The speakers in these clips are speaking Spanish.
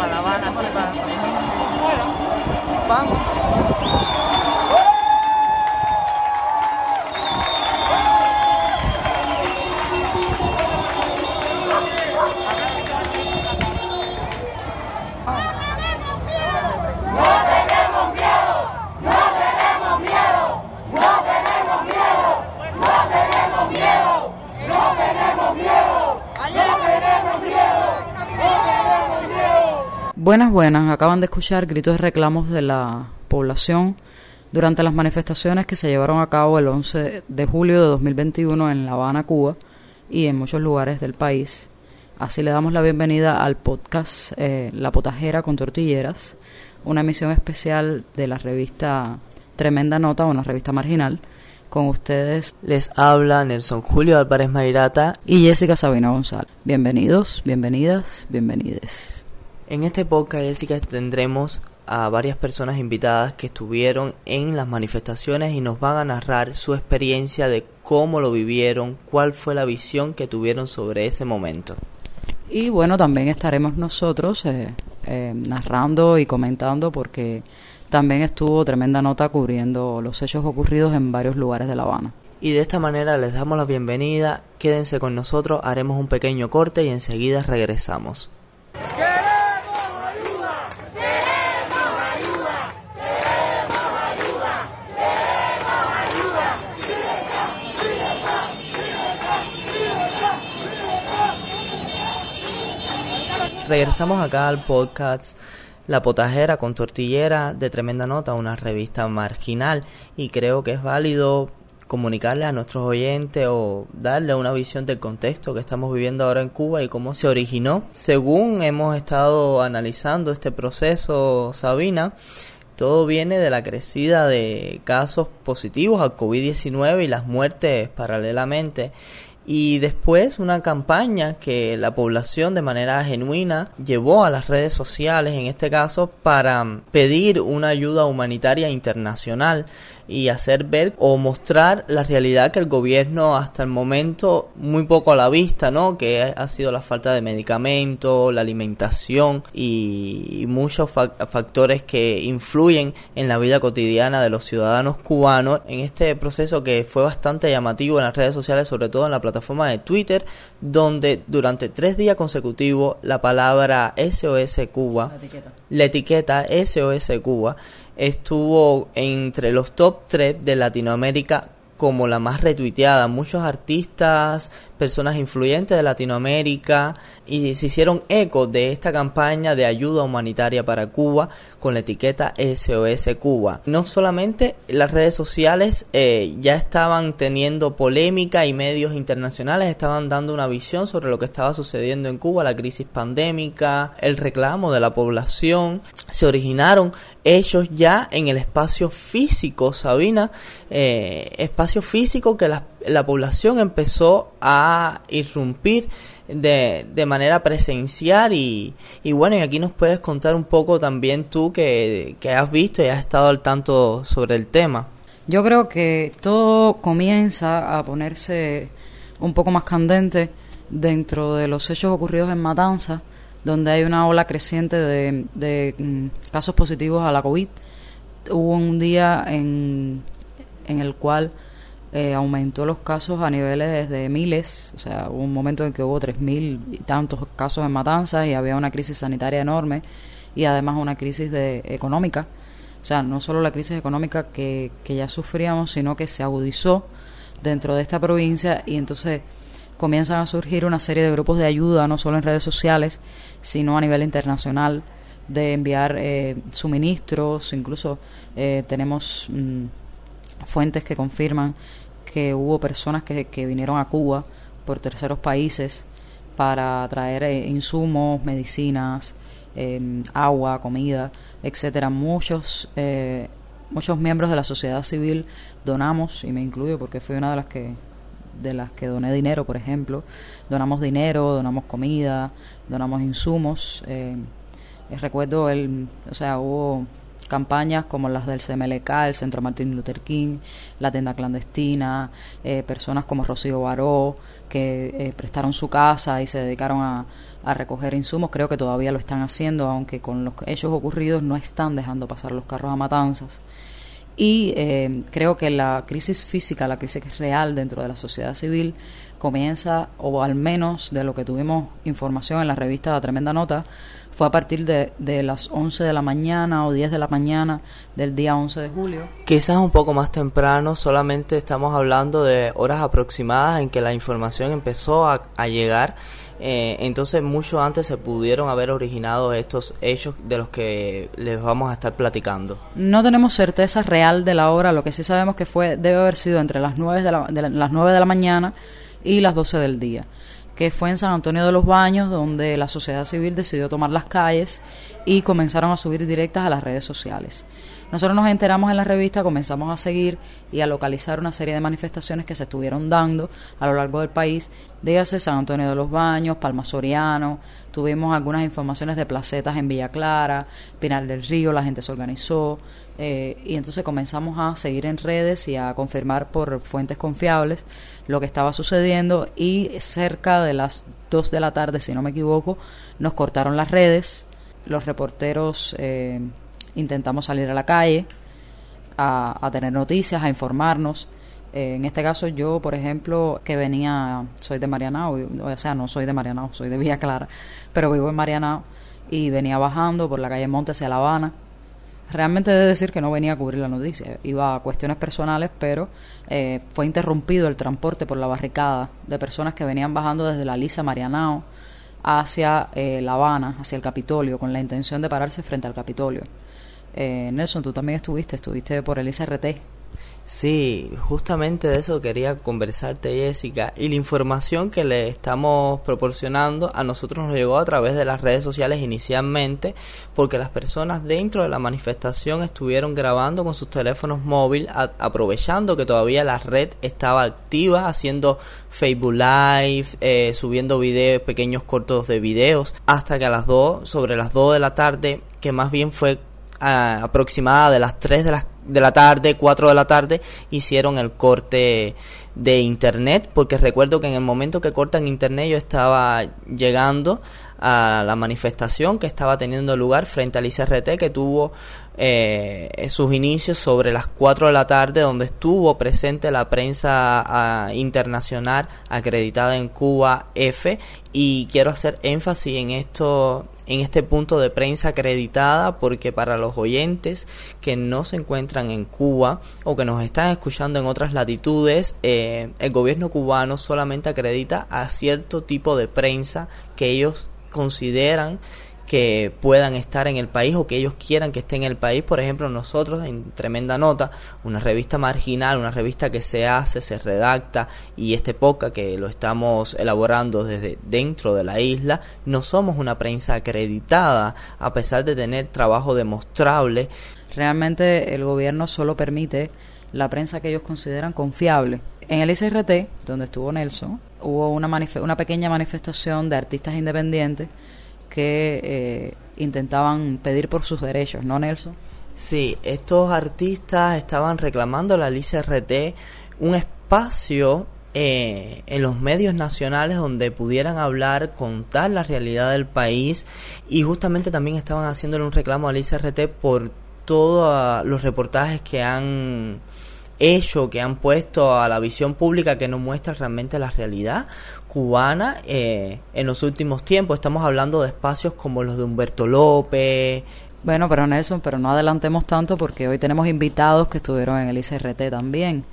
para La Habana, para... Vamos. Buenas, buenas. Acaban de escuchar gritos de reclamos de la población durante las manifestaciones que se llevaron a cabo el 11 de julio de 2021 en La Habana, Cuba, y en muchos lugares del país. Así le damos la bienvenida al podcast eh, La Potajera con Tortilleras, una emisión especial de la revista Tremenda Nota, una revista marginal. Con ustedes les habla Nelson Julio Álvarez Mayrata y Jessica Sabina González. Bienvenidos, bienvenidas, bienvenides. En este podcast, Jessica, tendremos a varias personas invitadas que estuvieron en las manifestaciones y nos van a narrar su experiencia de cómo lo vivieron, cuál fue la visión que tuvieron sobre ese momento. Y bueno, también estaremos nosotros eh, eh, narrando y comentando porque también estuvo tremenda nota cubriendo los hechos ocurridos en varios lugares de La Habana. Y de esta manera les damos la bienvenida, quédense con nosotros, haremos un pequeño corte y enseguida regresamos. Regresamos acá al podcast La Potajera con Tortillera de Tremenda Nota, una revista marginal y creo que es válido comunicarle a nuestros oyentes o darle una visión del contexto que estamos viviendo ahora en Cuba y cómo se originó. Según hemos estado analizando este proceso, Sabina, todo viene de la crecida de casos positivos al COVID-19 y las muertes paralelamente y después una campaña que la población de manera genuina llevó a las redes sociales, en este caso, para pedir una ayuda humanitaria internacional y hacer ver o mostrar la realidad que el gobierno hasta el momento muy poco a la vista, ¿no? Que ha sido la falta de medicamentos, la alimentación y, muchos factores que influyen en la vida cotidiana de los ciudadanos cubanos en este proceso que fue bastante llamativo en las redes sociales, sobre todo en la plataforma de Twitter, donde durante tres días consecutivos la palabra SOS Cuba, la etiqueta SOS Cuba, estuvo entre los top 3 de Latinoamérica como la más retuiteada. Muchos artistas, personas influyentes de Latinoamérica y se hicieron eco de esta campaña de ayuda humanitaria para Cuba con la etiqueta SOS Cuba. No solamente las redes sociales eh, ya estaban teniendo polémica y medios internacionales estaban dando una visión sobre lo que estaba sucediendo en Cuba, la crisis pandémica, el reclamo de la población. Se originaron hechos ya en el espacio físico, Sabina, eh, espacio físico que la, la población empezó a irrumpir de, de manera presencial y, y, bueno, y aquí nos puedes contar un poco también tú que, que has visto y has estado al tanto sobre el tema. Yo creo que todo comienza a ponerse un poco más candente dentro de los hechos ocurridos en Matanza, donde hay una ola creciente de, de mm, casos positivos a la COVID. Hubo un día en, en el cual eh, aumentó los casos a niveles de miles, o sea, hubo un momento en que hubo tres mil y tantos casos en matanzas y había una crisis sanitaria enorme y además una crisis de, económica, o sea, no solo la crisis económica que, que ya sufríamos, sino que se agudizó dentro de esta provincia y entonces comienzan a surgir una serie de grupos de ayuda, no solo en redes sociales, sino a nivel internacional, de enviar eh, suministros, incluso eh, tenemos mm, fuentes que confirman que hubo personas que, que vinieron a Cuba por terceros países para traer eh, insumos, medicinas, em, agua, comida, etcétera. Muchos eh, muchos miembros de la sociedad civil donamos y me incluyo porque fui una de las que de las que doné dinero, por ejemplo. Donamos dinero, donamos comida, donamos insumos. Eh, recuerdo el, o sea, hubo campañas como las del CMLK, el Centro Martin Luther King, la tienda clandestina, eh, personas como Rocío Baró, que eh, prestaron su casa y se dedicaron a, a recoger insumos, creo que todavía lo están haciendo, aunque con los hechos ocurridos no están dejando pasar los carros a matanzas. Y eh, creo que la crisis física, la crisis real dentro de la sociedad civil, comienza, o al menos de lo que tuvimos información en la revista La Tremenda Nota, fue a partir de, de, las 11 de la mañana o 10 de la mañana del día 11 de julio. Quizás un poco más temprano, solamente estamos hablando de horas aproximadas en que la información empezó a, a llegar eh, entonces, mucho antes se pudieron haber originado estos hechos de los que les vamos a estar platicando. No tenemos certeza real de la hora, lo que sí sabemos que fue debe haber sido entre las 9 de la, de las 9 de la mañana y las 12 del día, que fue en San Antonio de los Baños, donde la sociedad civil decidió tomar las calles y comenzaron a subir directas a las redes sociales. Nosotros nos enteramos en la revista, comenzamos a seguir y a localizar una serie de manifestaciones que se estuvieron dando a lo largo del país, dígase San Antonio de los Baños, Palma Soriano, tuvimos algunas informaciones de placetas en Villa Clara, Pinar del Río, la gente se organizó eh, y entonces comenzamos a seguir en redes y a confirmar por fuentes confiables lo que estaba sucediendo y cerca de las 2 de la tarde, si no me equivoco, nos cortaron las redes, los reporteros... Eh, intentamos salir a la calle a, tener noticias, a informarnos. Eh, en este caso yo, por ejemplo, que venía, soy de Marianao, o sea, no soy de Marianao, soy de Villa Clara, pero vivo en Marianao y venía bajando por la calle Monte hacia La Habana. Realmente he de decir que no venía a cubrir la noticia, iba a cuestiones personales, pero eh, fue interrumpido el transporte por la barricada de personas que venían bajando desde la Lisa Marianao hacia eh, La Habana, hacia el Capitolio, con la intención de pararse frente al Capitolio. Eh, Nelson, tú también estuviste, estuviste por el ICRT. Sí, justamente de eso quería conversarte, Jessica. Y la información que le estamos proporcionando a nosotros nos llegó a través de las redes sociales inicialmente, porque las personas dentro de la manifestación estuvieron grabando con sus teléfonos móviles, aprovechando que todavía la red estaba activa, haciendo Facebook Live, eh, subiendo videos, pequeños cortos de videos, hasta que a las 2, sobre las 2 de la tarde, que más bien fue aproximada de las 3 de la, de la tarde, 4 de la tarde, hicieron el corte de internet, porque recuerdo que en el momento que cortan internet yo estaba llegando a la manifestación que estaba teniendo lugar frente al ICRT que tuvo eh, sus inicios sobre las 4 de la tarde donde estuvo presente la prensa ah, internacional acreditada en Cuba F y quiero hacer énfasis en esto en este punto de prensa acreditada porque para los oyentes que no se encuentran en Cuba o que nos están escuchando en otras latitudes, eh, el gobierno cubano solamente acredita a cierto tipo de prensa que ellos consideran que puedan estar en el país o que ellos quieran que esté en el país. Por ejemplo, nosotros en Tremenda Nota, una revista marginal, una revista que se hace, se redacta y este poca que lo estamos elaborando desde dentro de la isla, no somos una prensa acreditada a pesar de tener trabajo demostrable. Realmente el gobierno solo permite la prensa que ellos consideran confiable. En el ICRT, donde estuvo Nelson, hubo una, una pequeña manifestación de artistas independientes que eh, intentaban pedir por sus derechos, ¿no, Nelson? Sí, estos artistas estaban reclamando a la RT un espacio eh, en los medios nacionales donde pudieran hablar, contar la realidad del país y justamente también estaban haciéndole un reclamo a la ICRT por todos los reportajes que han hecho, que han puesto a la visión pública que no muestra realmente la realidad cubana eh, en los últimos tiempos. Estamos hablando de espacios como los de Humberto López. Bueno, pero Nelson, pero no adelantemos tanto porque hoy tenemos invitados que estuvieron en el ICRT también.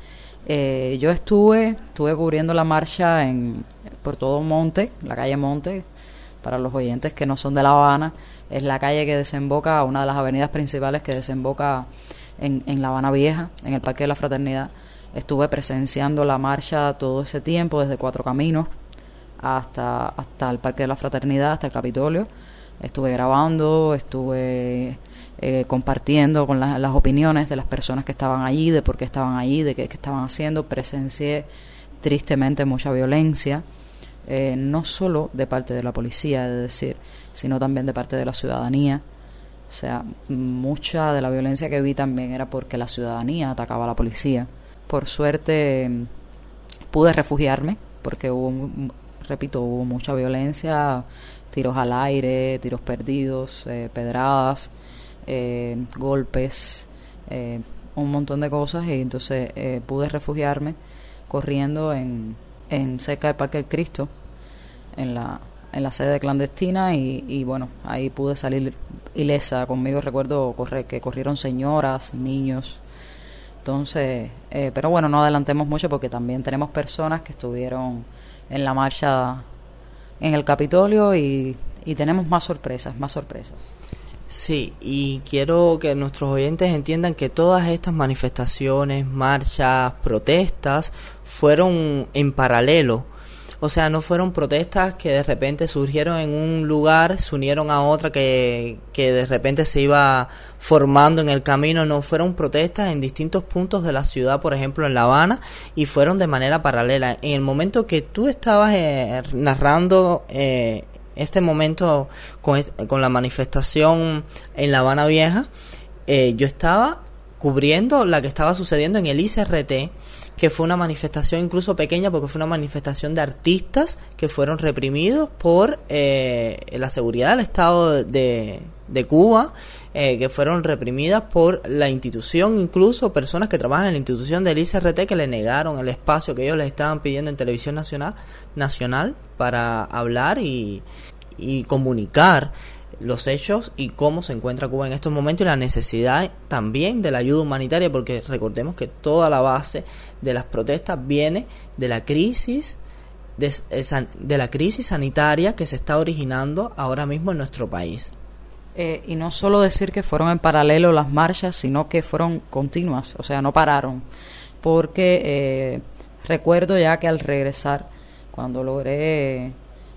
Eh, yo estuve, estuve cubriendo la marcha en, por todo Monte, la calle Monte, para los oyentes que no son de La Habana, es la calle que desemboca, una de las avenidas principales que desemboca en, en La Habana Vieja, en el Parque de la Fraternidad. Estuve presenciando la marcha todo ese tiempo, desde Cuatro Caminos, hasta, hasta el Parque de la Fraternidad, hasta el Capitolio. Estuve grabando, estuve eh, compartiendo con las opiniones de las personas que estaban allí, de por qué estaban allí, de qué, estaban haciendo. Presencié tristemente mucha violencia, eh, no solo de parte de la policía, es decir, sino también de parte de la ciudadanía. O sea, mucha de la violencia que vi también era porque la ciudadanía atacaba a la policía. Por suerte pude refugiarme porque hubo, repito, hubo mucha violencia, tiros al aire, tiros perdidos, eh, pedradas, eh, golpes, eh, un montón de cosas y entonces pude refugiarme corriendo en, en cerca del Parque del Cristo, en la, en la sede clandestina y, y, bueno, ahí pude salir ilesa. Conmigo recuerdo correr, que corrieron señoras, niños. Entonces, eh, pero bueno, no adelantemos mucho porque también tenemos personas que estuvieron en la marcha en el Capitolio y, y tenemos más sorpresas, más sorpresas. Sí, y quiero que nuestros oyentes entiendan que todas estas manifestaciones, marchas, protestas fueron en paralelo o sea, no fueron protestas que de repente surgieron en un lugar, se unieron a otra que, que de repente se iba formando en el camino, no, fueron protestas en distintos puntos de la ciudad, por ejemplo en La Habana, y fueron de manera paralela. En el momento que tú estabas eh, narrando eh, este momento con, con, la manifestación en La Habana Vieja, eh, yo estaba cubriendo la que estaba sucediendo en el ICRT que fue una manifestación incluso pequeña porque fue una manifestación de artistas que fueron reprimidos por eh, la seguridad del Estado de, de Cuba, eh, que fueron reprimidas por la institución, incluso personas que trabajan en la institución del ICRT que le negaron el espacio que ellos les estaban pidiendo en televisión nacional, nacional para hablar y, y comunicar los hechos y cómo se encuentra Cuba en estos momentos y la necesidad también de la ayuda humanitaria, porque recordemos que toda la base de las protestas viene de la crisis de, de la crisis sanitaria que se está originando ahora mismo en nuestro país. Eh, y no solo decir que fueron en paralelo las marchas, sino que fueron continuas, o sea, no pararon, porque eh, recuerdo ya que al regresar, cuando logré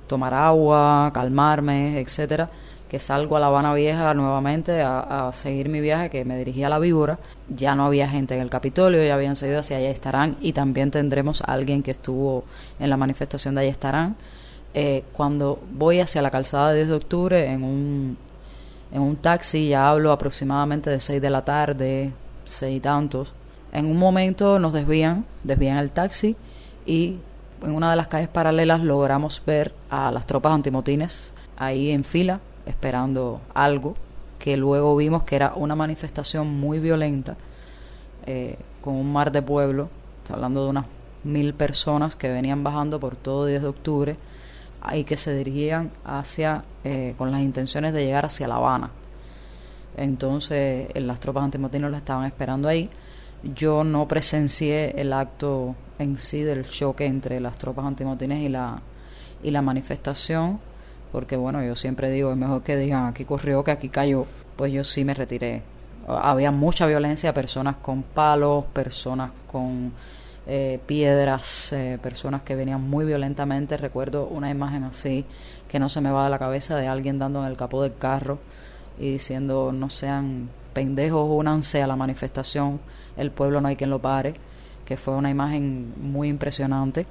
tomar agua, calmarme, etcétera, que salgo a La Habana Vieja nuevamente a, seguir mi viaje, que me dirigía a la víbora. Ya no había gente en el Capitolio, ya habían seguido hacia allá estarán y también tendremos a alguien que estuvo en la manifestación de allá estarán. Eh, cuando voy hacia la calzada de 10 de octubre en un, en un taxi, ya hablo aproximadamente de 6 de la tarde, 6 y tantos. En un momento nos desvían, desvían el taxi y en una de las calles paralelas logramos ver a las tropas antimotines ahí en fila esperando algo que luego vimos que era una manifestación muy violenta eh, con un mar de pueblo, hablando de unas mil personas que venían bajando por todo 10 de octubre y que se dirigían hacia, eh, con las intenciones de llegar hacia La Habana. Entonces las tropas antimotinos la estaban esperando ahí. Yo no presencié el acto en sí del choque entre las tropas antimotines y la, y la manifestación, porque bueno, yo siempre digo, es mejor que digan aquí corrió que aquí cayó, pues yo sí me retiré. Había mucha violencia, personas con palos, personas con eh, piedras, eh, personas que venían muy violentamente. Recuerdo una imagen así que no se me va de la cabeza de alguien dando en el capó del carro y diciendo no sean pendejos, únanse a la manifestación, el pueblo no hay quien lo pare, que fue una imagen muy impresionante.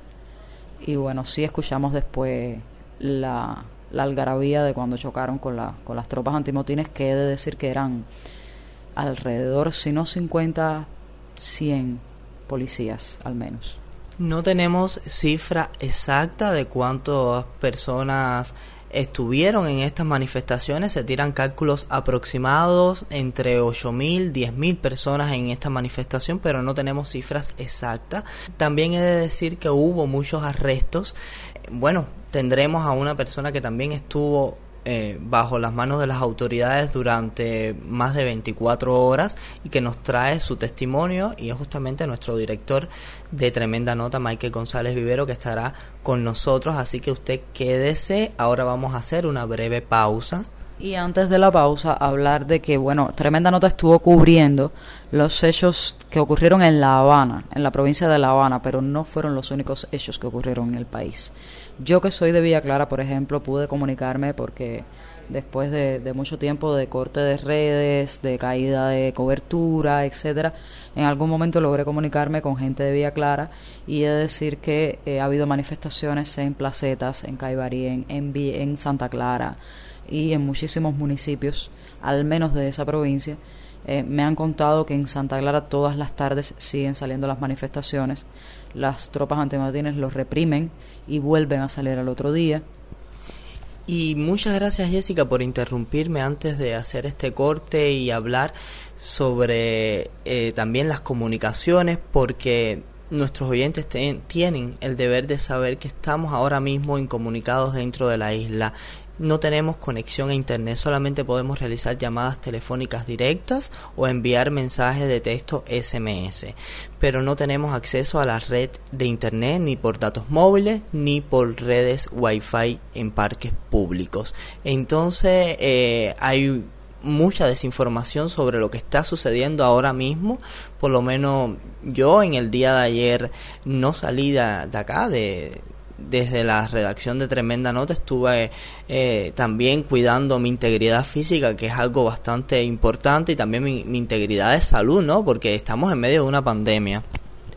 Y bueno, sí escuchamos después la, la algarabía de cuando chocaron con, la, con las tropas antimotines, que he de decir que eran alrededor, si no 50, 100 policías al menos. No tenemos cifra exacta de cuántas personas estuvieron en estas manifestaciones. Se tiran cálculos aproximados entre 8.000, 10.000 personas en esta manifestación, pero no tenemos cifras exactas. También he de decir que hubo muchos arrestos. Bueno, tendremos a una persona que también estuvo eh, bajo las manos de las autoridades durante más de 24 horas y que nos trae su testimonio y es justamente nuestro director de Tremenda Nota, Michael González Vivero, que estará con nosotros. Así que usted quédese. Ahora vamos a hacer una breve pausa. Y antes de la pausa, hablar de que, bueno, Tremenda Nota estuvo cubriendo los hechos que ocurrieron en La Habana, en la provincia de La Habana, pero no fueron los únicos hechos que ocurrieron en el país. Yo que soy de Villa Clara, por ejemplo, pude comunicarme porque después de, mucho tiempo de corte de redes, de caída de cobertura, etcétera, en algún momento logré comunicarme con gente de Villa Clara y he de decir que eh, ha habido manifestaciones en placetas, en Caibarí, en, en, Santa Clara, y en muchísimos municipios, al menos de esa provincia, eh, me han contado que en Santa Clara todas las tardes siguen saliendo las manifestaciones. Las tropas antimatines los reprimen y vuelven a salir al otro día. Y muchas gracias Jessica por interrumpirme antes de hacer este corte y hablar sobre eh, también las comunicaciones porque nuestros oyentes tienen el deber de saber que estamos ahora mismo incomunicados dentro de la isla no tenemos conexión a internet, solamente podemos realizar llamadas telefónicas directas o enviar mensajes de texto SMS, pero no tenemos acceso a la red de internet ni por datos móviles ni por redes wifi en parques públicos. Entonces eh, hay mucha desinformación sobre lo que está sucediendo ahora mismo. Por lo menos yo en el día de ayer no salí de acá, de, desde la redacción de Tremenda Nota estuve eh, también cuidando mi integridad física, que es algo bastante importante, y también mi, integridad de salud, ¿no? Porque estamos en medio de una pandemia.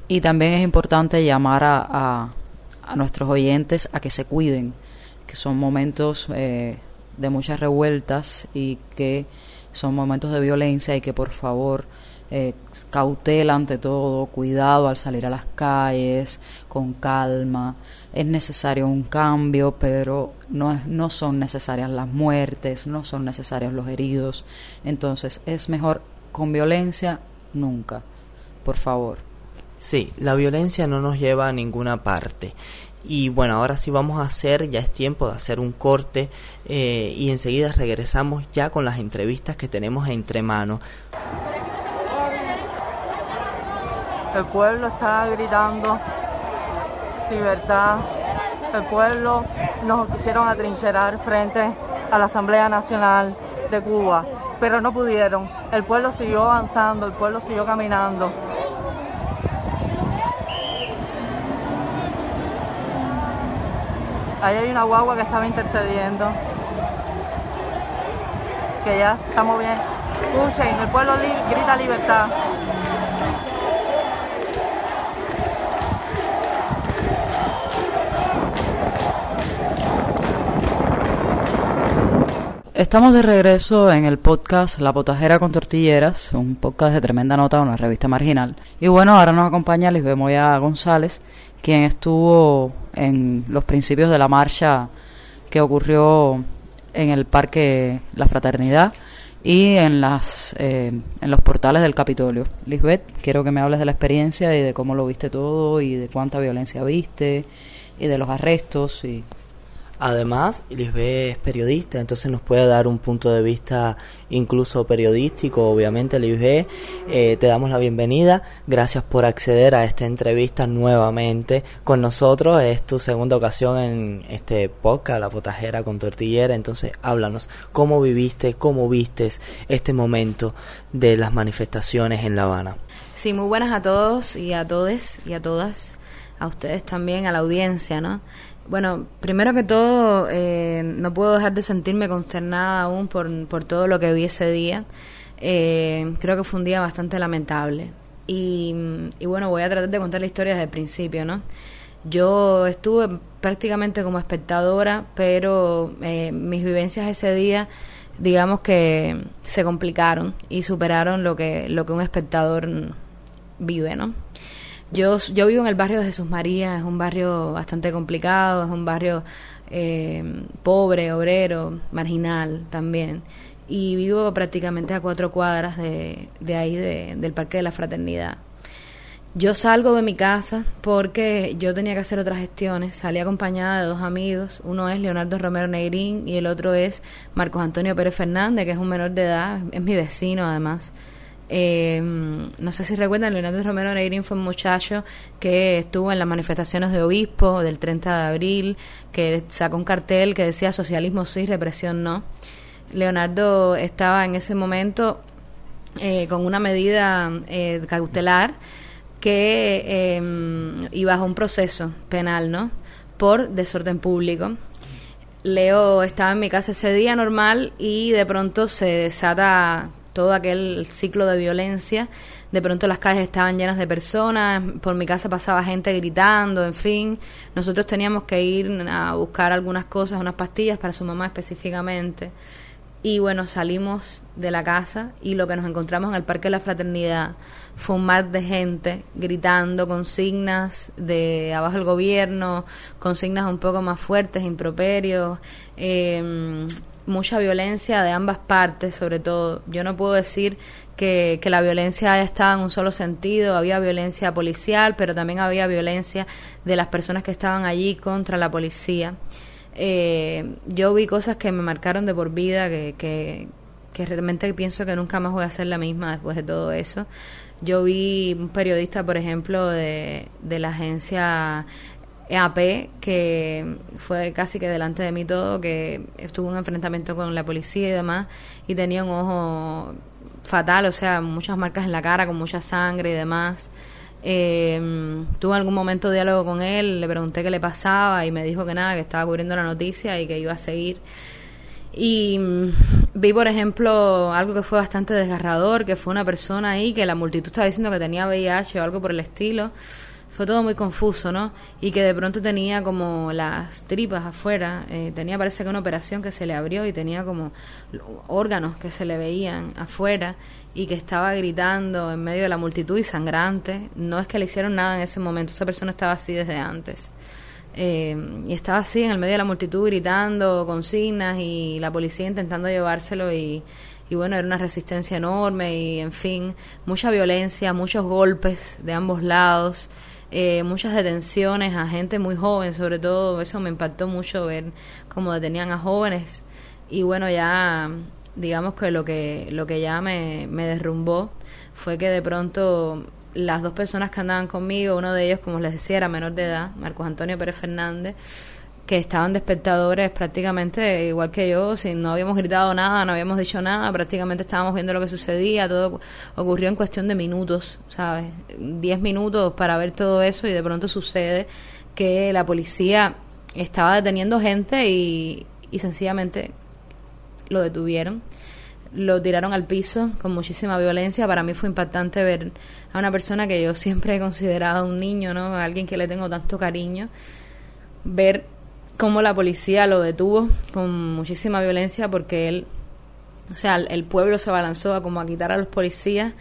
Y también es importante llamar a, a, nuestros oyentes a que se cuiden, que son momentos eh, de muchas revueltas y que son momentos de violencia y que por favor eh, cautela ante todo, cuidado al salir a las calles, con calma. Es necesario un cambio, pero no, no son necesarias las muertes, no son necesarios los heridos. Entonces es mejor con violencia nunca, por favor. Sí, la violencia no nos lleva a ninguna parte. Y bueno, ahora sí vamos a hacer, ya es tiempo de hacer un corte eh, y enseguida regresamos ya con las entrevistas que tenemos entre manos. El pueblo está gritando libertad. El pueblo nos quisieron atrincherar frente a la Asamblea Nacional de Cuba, pero no pudieron. El pueblo siguió avanzando, el pueblo siguió caminando. Ahí hay una guagua que estaba intercediendo. Que ya estamos bien. Escuchen, el pueblo grita libertad. Estamos de regreso en el podcast La Potajera con Tortilleras, un podcast de tremenda nota, una revista marginal. Y bueno, ahora nos acompaña Lisbeth Moya González, quien estuvo en los principios de la marcha que ocurrió en el Parque La Fraternidad y en, las, eh, en los portales del Capitolio. Lisbeth, quiero que me hables de la experiencia y de cómo lo viste todo y de cuánta violencia viste y de los arrestos y Además, Lisbeth es periodista, entonces nos puede dar un punto de vista incluso periodístico, obviamente, Lisbeth. Eh, te damos la bienvenida. Gracias por acceder a esta entrevista nuevamente con nosotros. Es tu segunda ocasión en este podcast, La Potajera con Tortillera. Entonces, háblanos, ¿cómo viviste, cómo vistes este momento de las manifestaciones en La Habana? Sí, muy buenas a todos y a todes y a todas, a ustedes también, a la audiencia, ¿no? Bueno, primero que todo, eh, no puedo dejar de sentirme consternada aún por, por todo lo que vi ese día. Eh, creo que fue un día bastante lamentable. Y, y, bueno, voy a tratar de contar la historia desde el principio, ¿no? Yo estuve prácticamente como espectadora, pero eh, mis vivencias ese día, digamos que se complicaron y superaron lo que, lo que un espectador vive, ¿no? Yo, yo vivo en el barrio de Jesús María, es un barrio bastante complicado, es un barrio eh, pobre, obrero, marginal también. Y vivo prácticamente a cuatro cuadras de, de ahí, de, del Parque de la Fraternidad. Yo salgo de mi casa porque yo tenía que hacer otras gestiones. Salí acompañada de dos amigos. Uno es Leonardo Romero Negrín y el otro es Marcos Antonio Pérez Fernández, que es un menor de edad, es mi vecino además. Eh, no sé si recuerdan, Leonardo Romero Negrín fue un muchacho que estuvo en las manifestaciones de obispo del 30 de abril, que sacó un cartel que decía socialismo sí, represión no. Leonardo estaba en ese momento eh, con una medida eh, cautelar que eh, iba a un proceso penal, ¿no? Por desorden público. Leo estaba en mi casa ese día normal y de pronto se desata todo aquel ciclo de violencia. De pronto las calles estaban llenas de personas, por mi casa pasaba gente gritando, en fin. Nosotros teníamos que ir a buscar algunas cosas, unas pastillas para su mamá específicamente. Y bueno, salimos de la casa y lo que nos encontramos en el Parque de la Fraternidad fue un mar de gente gritando consignas de abajo el gobierno, consignas un poco más fuertes, improperios, eh, mucha violencia de ambas partes, sobre todo. Yo no puedo decir que, que, la violencia estado en un solo sentido, había violencia policial, pero también había violencia de las personas que estaban allí contra la policía. Eh, yo vi cosas que me marcaron de por vida, que, que, que realmente pienso que nunca más voy a ser la misma después de todo eso. Yo vi un periodista, por ejemplo, de, de la agencia EAP, que fue casi que delante de mí todo, que estuvo un enfrentamiento con la policía y demás, y tenía un ojo fatal, o sea, muchas marcas en la cara, con mucha sangre y demás. Eh, tuve algún momento de diálogo con él, le pregunté qué le pasaba y me dijo que nada, que estaba cubriendo la noticia y que iba a seguir. Y mm, vi, por ejemplo, algo que fue bastante desgarrador, que fue una persona ahí que la multitud estaba diciendo que tenía VIH o algo por el estilo fue todo muy confuso, ¿no? Y que de pronto tenía como las tripas afuera, eh, tenía parece que una operación que se le abrió y tenía como órganos que se le veían afuera y que estaba gritando en medio de la multitud y sangrante. No es que le hicieron nada en ese momento, esa persona estaba así desde antes. Eh, y estaba así en el medio de la multitud gritando consignas y la policía intentando llevárselo y, y bueno, era una resistencia enorme y en fin, mucha violencia, muchos golpes de ambos lados eh, muchas detenciones a gente muy joven, sobre todo eso me impactó mucho ver cómo detenían a jóvenes. Y bueno ya digamos que lo que lo que ya me, me derrumbó fue que de pronto las dos personas que andaban conmigo, uno de ellos como les decía era menor de edad, Marcos Antonio Pérez Fernández, que estaban espectadores prácticamente igual que yo, si no habíamos gritado nada, no habíamos dicho nada, prácticamente estábamos viendo lo que sucedía, todo ocurrió en cuestión de minutos, ¿sabes? Diez minutos para ver todo eso y de pronto sucede que la policía estaba deteniendo gente y, y sencillamente lo detuvieron lo tiraron al piso con muchísima violencia. Para mí fue impactante ver a una persona que yo siempre he considerado un niño, ¿no? A alguien que le tengo tanto cariño, ver cómo la policía lo detuvo con muchísima violencia porque él, o sea, el pueblo se abalanzó a como a quitar a los policías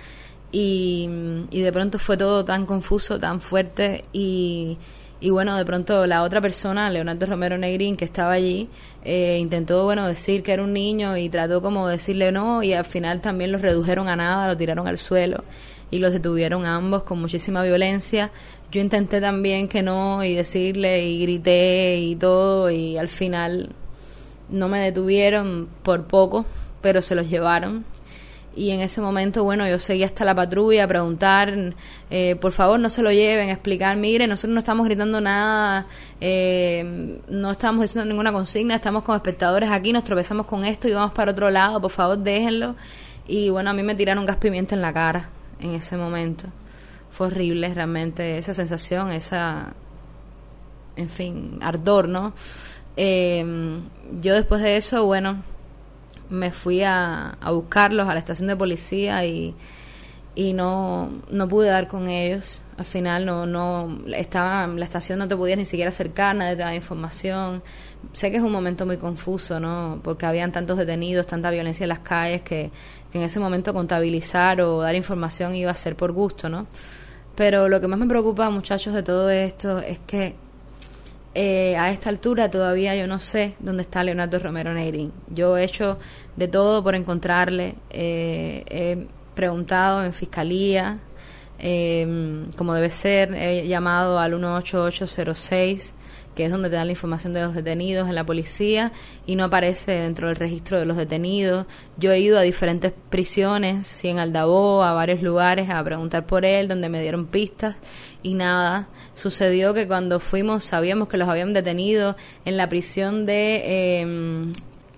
y, de pronto fue todo tan confuso, tan fuerte y, y bueno, de pronto la otra persona, Leonardo Romero Negrín, que estaba allí, eh, intentó, bueno, decir que era un niño y trató como decirle no y al final también los redujeron a nada, lo tiraron al suelo y los detuvieron ambos con muchísima violencia. Yo intenté también que no y decirle y grité y todo y al final no me detuvieron por poco, pero se los llevaron. Y en ese momento, bueno, yo seguí hasta la patrulla a preguntar, eh, por favor no se lo lleven, a explicar, mire, nosotros no estamos gritando nada, eh, no estamos diciendo ninguna consigna, estamos como espectadores aquí, nos tropezamos con esto y vamos para otro lado, por favor déjenlo. Y bueno, a mí me tiraron gas pimienta en la cara en ese momento. Fue horrible realmente esa sensación, esa, en fin, ardor, ¿no? Eh, yo después de eso, bueno, me fui a, a buscarlos a la estación de policía y, y no, no pude dar con ellos. Al final no, no estaba la estación no te podías ni siquiera acercar, nadie te daba información. Sé que es un momento muy confuso, ¿no? Porque habían tantos detenidos, tanta violencia en las calles que que en ese momento contabilizar o dar información iba a ser por gusto, ¿no? Pero lo que más me preocupa, muchachos, de todo esto es que eh, a esta altura todavía yo no sé dónde está Leonardo Romero Neirín. Yo he hecho de todo por encontrarle. Eh, he preguntado en fiscalía, eh, como debe ser, he llamado al 18806 que es donde te dan la información de los detenidos en la policía y no aparece dentro del registro de los detenidos. Yo he ido a diferentes prisiones, sí, en Aldabó, a varios lugares a preguntar por él, donde me dieron pistas y nada. Sucedió que cuando fuimos sabíamos que los habían detenido en la prisión de... Em,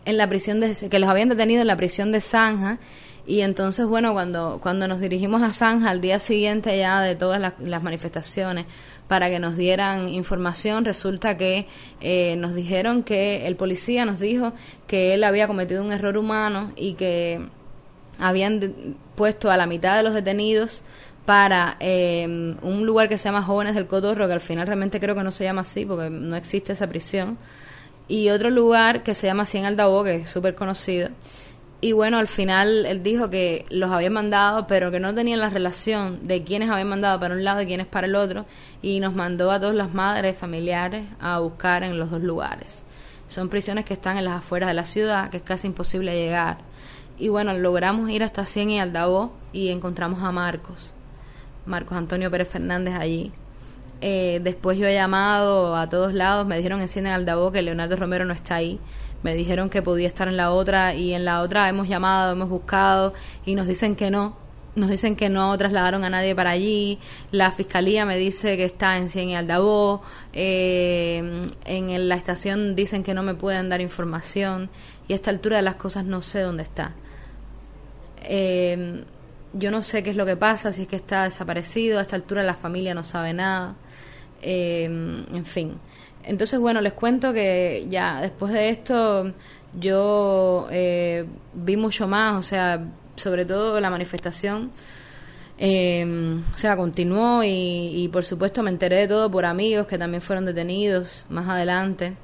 en la prisión de... que los habían detenido en la prisión de Zanja y entonces, bueno, cuando, cuando nos dirigimos a Zanja al día siguiente ya de todas las manifestaciones, para que nos dieran información. Resulta que eh, nos dijeron que el policía nos dijo que él había cometido un error humano y que habían puesto a la mitad de los detenidos para eh, un lugar que se llama Jóvenes del Cotorro, que al final realmente creo que no se llama así porque no existe esa prisión, y otro lugar que se llama Cien Aldabó, que es súper conocido. Y bueno, al final él dijo que los había mandado, pero que no tenían la relación de quiénes habían mandado para un lado y quiénes para el otro, y nos mandó a todas las madres familiares a buscar en los dos lugares. Son prisiones que están en las afueras de la ciudad, que es casi imposible llegar. Y bueno, logramos ir hasta Cien y Aldabó y encontramos a Marcos, Marcos Antonio Pérez Fernández allí. Eh, después yo he llamado a todos lados, me dijeron en Cien y Aldabó que Leonardo Romero no está ahí. Me dijeron que podía estar en la otra y en la otra hemos llamado, hemos buscado y nos dicen que no, nos dicen que no trasladaron a nadie para allí, la fiscalía me dice que está en Cien y Aldabó, eh, en la estación dicen que no me pueden dar información y a esta altura de las cosas no sé dónde está. Eh, yo no sé qué es lo que pasa, si es que está desaparecido, a esta altura la familia no sabe nada, eh, en fin. Entonces, bueno, les cuento que ya después de esto yo vi mucho más, o sea, sobre todo la manifestación, eh, o sea, continuó y, por supuesto me enteré de todo por amigos que también fueron detenidos más adelante.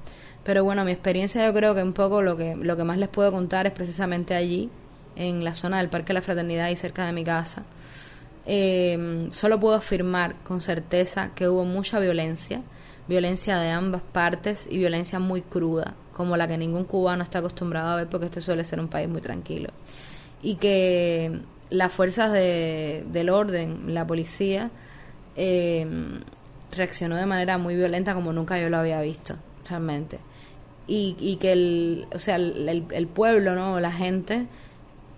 Pero bueno, mi experiencia yo creo que un poco lo que, lo que más les puedo contar es precisamente allí, en la zona del Parque de la Fraternidad y cerca de mi casa. Eh, solo puedo afirmar con certeza que hubo mucha violencia, violencia de ambas partes y violencia muy cruda, como la que ningún cubano está acostumbrado a ver porque este suele ser un país muy tranquilo y que las fuerzas de, del orden, la policía, eh, reaccionó de manera muy violenta como nunca yo lo había visto, realmente. Y, y que el, o sea, el, el, pueblo, ¿no? La gente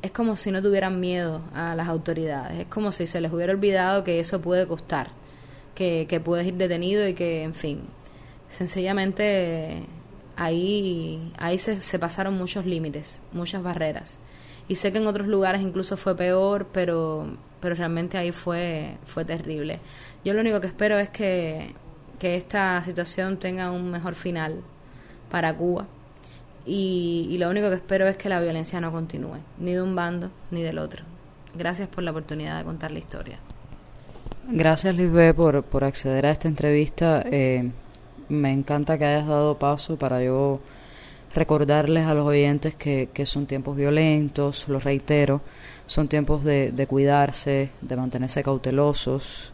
es como si no tuvieran miedo a las autoridades. Es como si se les hubiera olvidado que eso puede costar, que, que puedes ir detenido y que, en fin, sencillamente ahí, ahí se, se pasaron muchos límites, muchas barreras y sé que en otros lugares incluso fue peor, pero, pero realmente ahí fue, fue terrible. Yo lo único que espero es que, que esta situación tenga un mejor final para Cuba y, y, lo único que espero es que la violencia no continúe, ni de un bando ni del otro. Gracias por la oportunidad de contar la historia. Gracias, Lisbeth, por, por acceder a esta entrevista. Eh, me encanta que hayas dado paso para yo recordarles a los oyentes que, que son tiempos violentos, lo reitero, son tiempos de, de cuidarse, de mantenerse cautelosos,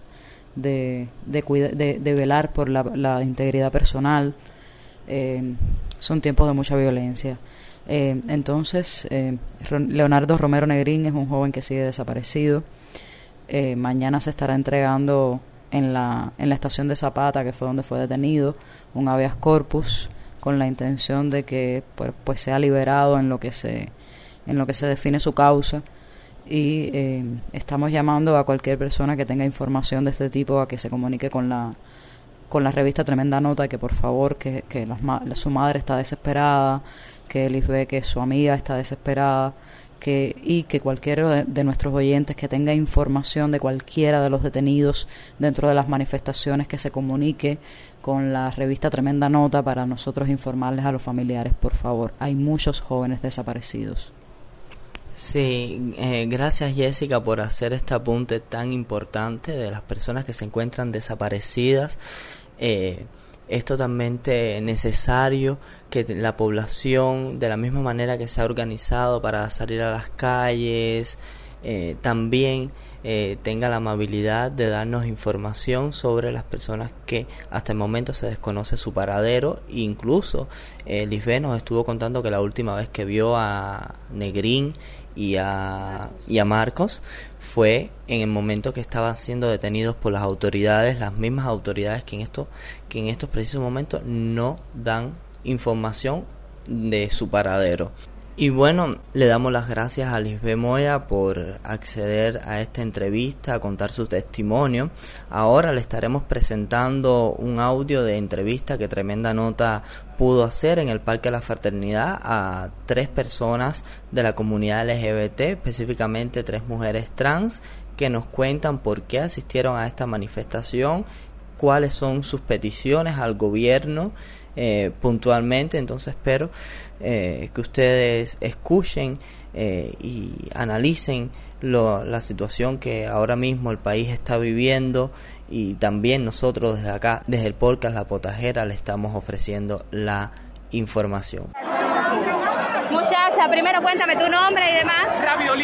de, de, de, velar por la, la integridad personal. Eh, son tiempos de mucha violencia. Eh, entonces, eh, Leonardo Romero Negrín es un joven que sigue desaparecido. Mañana se estará entregando en la, en la estación de Zapata, que fue donde fue detenido, un habeas corpus con la intención de que pues, pues, sea liberado en lo que se en lo que se define su causa. Y eh, estamos llamando a cualquier persona que tenga información de este tipo a que se comunique con la con la revista Tremenda Nota que por favor que, que su madre está desesperada que Lisbeth que su amiga está desesperada que, y que cualquiera de, nuestros oyentes que tenga información de cualquiera de los detenidos dentro de las manifestaciones que se comunique con la revista Tremenda Nota para nosotros informarles a los familiares, por favor. Hay muchos jóvenes desaparecidos. Sí, eh, gracias Jessica por hacer este apunte tan importante de las personas que se encuentran desaparecidas. Eh, es totalmente necesario que la población, de la misma manera que se ha organizado para salir a las calles, eh, también eh, tenga la amabilidad de darnos información sobre las personas que hasta el momento se desconoce su paradero. Incluso eh, Lisbeth nos estuvo contando que la última vez que vio a Negrín y a, y a Marcos fue en el momento que estaban siendo detenidos por las autoridades, las mismas autoridades que en, esto, que en estos precisos momentos no dan información de su paradero. Y bueno, le damos las gracias a Lisbeth Moya por acceder a esta entrevista, a contar su testimonio. Ahora le estaremos presentando un audio de entrevista que tremenda nota pudo hacer en el Parque de la Fraternidad a tres personas de la comunidad LGBT, específicamente tres mujeres trans, que nos cuentan por qué asistieron a esta manifestación, cuáles son sus peticiones al gobierno eh, puntualmente. Entonces espero eh, que ustedes escuchen eh, y analicen la situación que ahora mismo el país está viviendo y también nosotros desde acá, desde el podcast La Potajera, le estamos ofreciendo la información. Muchacha, primero cuéntame tu nombre y demás.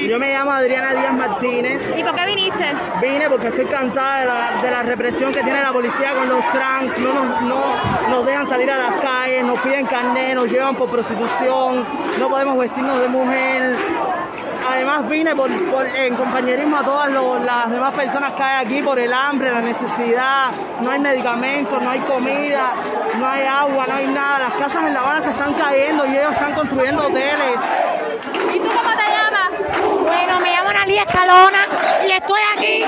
Yo me llamo Adriana Díaz Martínez. ¿Y por qué viniste? Vine porque estoy cansada de la, de la represión que tiene la policía con los trans. No nos, no nos dejan salir a las calles, nos piden carnet, nos llevan por prostitución, no podemos vestirnos de mujer además vine por, en compañerismo a todas las demás personas que hay aquí por el hambre, la necesidad, no hay medicamentos, no hay comida, no hay agua, no hay nada. Las casas en La Habana se están cayendo y ellos están construyendo hoteles. ¿Y tú cómo te? Bueno, me llamo Analí Escalona y estoy aquí,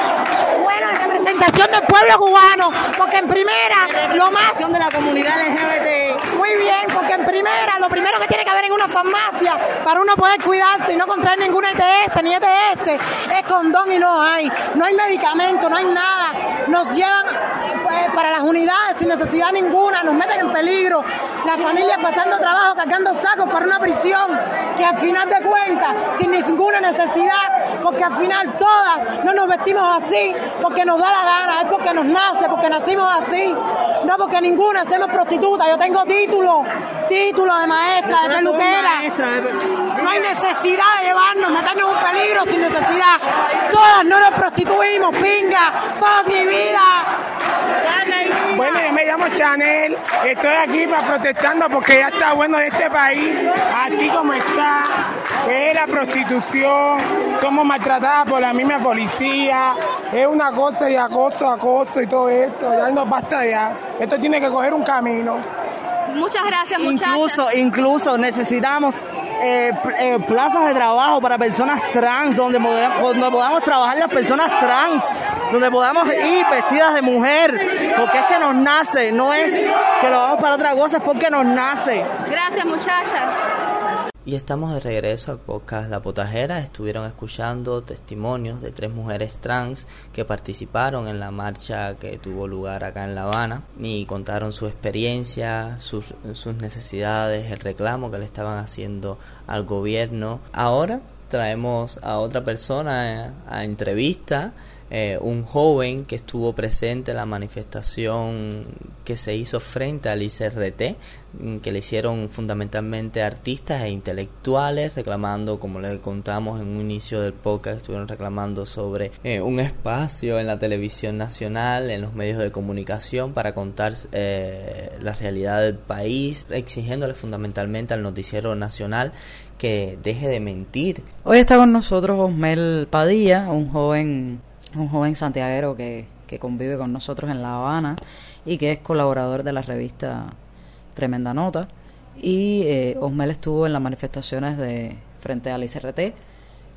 bueno, en representación del pueblo cubano, porque en primera, lo más... de la comunidad LGBT. Muy bien, porque en primera, lo primero que tiene que haber en una farmacia para uno poder cuidarse y no contraer ninguna ETS ni ETS es condón y no hay. No hay medicamento, no hay nada. Nos llevan eh, pues, para las unidades sin necesidad ninguna, nos meten en peligro. Las familias pasando trabajo, cargando sacos para una prisión que al final de cuentas, sin ninguna necesidad, porque al final todas no nos vestimos así porque nos da la gana, es porque nos nace, porque nacimos así, no porque ninguna hacemos prostituta. Yo tengo título, título de maestra, de peluquera. No hay necesidad de llevarnos, meternos un peligro sin necesidad. Todas no nos prostituimos, pinga, mi vida. Bueno, yo me llamo Chanel, estoy aquí para protestando porque ya está bueno de este país, así como está, que es la prostitución, somos maltratadas por la misma policía, es una cosa y acoso, acoso y todo eso, ya no basta ya, esto tiene que coger un camino. Muchas gracias, muchachos. Incluso, incluso necesitamos eh, eh, plazas de trabajo para personas trans, donde, donde podamos trabajar las personas trans, donde podamos ir vestidas de mujer, porque es que nos nace, no es que lo vamos para otra cosa, es porque nos nace. Gracias, muchachas. Y estamos de regreso al podcast La Potajera. Estuvieron escuchando testimonios de tres mujeres trans que participaron en la marcha que tuvo lugar acá en La Habana y contaron su experiencia, sus, sus necesidades, el reclamo que le estaban haciendo al gobierno. Ahora traemos a otra persona a entrevista eh, un joven que estuvo presente en la manifestación que se hizo frente al ICRT, mm, que le hicieron fundamentalmente artistas e intelectuales, reclamando, como les contamos en un inicio del podcast, estuvieron reclamando sobre eh, un espacio en la televisión nacional, en los medios de comunicación, para contar eh, la realidad del país, exigiéndole fundamentalmente al noticiero nacional que deje de mentir. Hoy está con nosotros Osmel Padilla, un joven un joven santiaguero que, que convive con nosotros en La Habana y que es colaborador de la revista Tremenda Nota. Y eh, Osmel estuvo en las manifestaciones de frente al ICRT.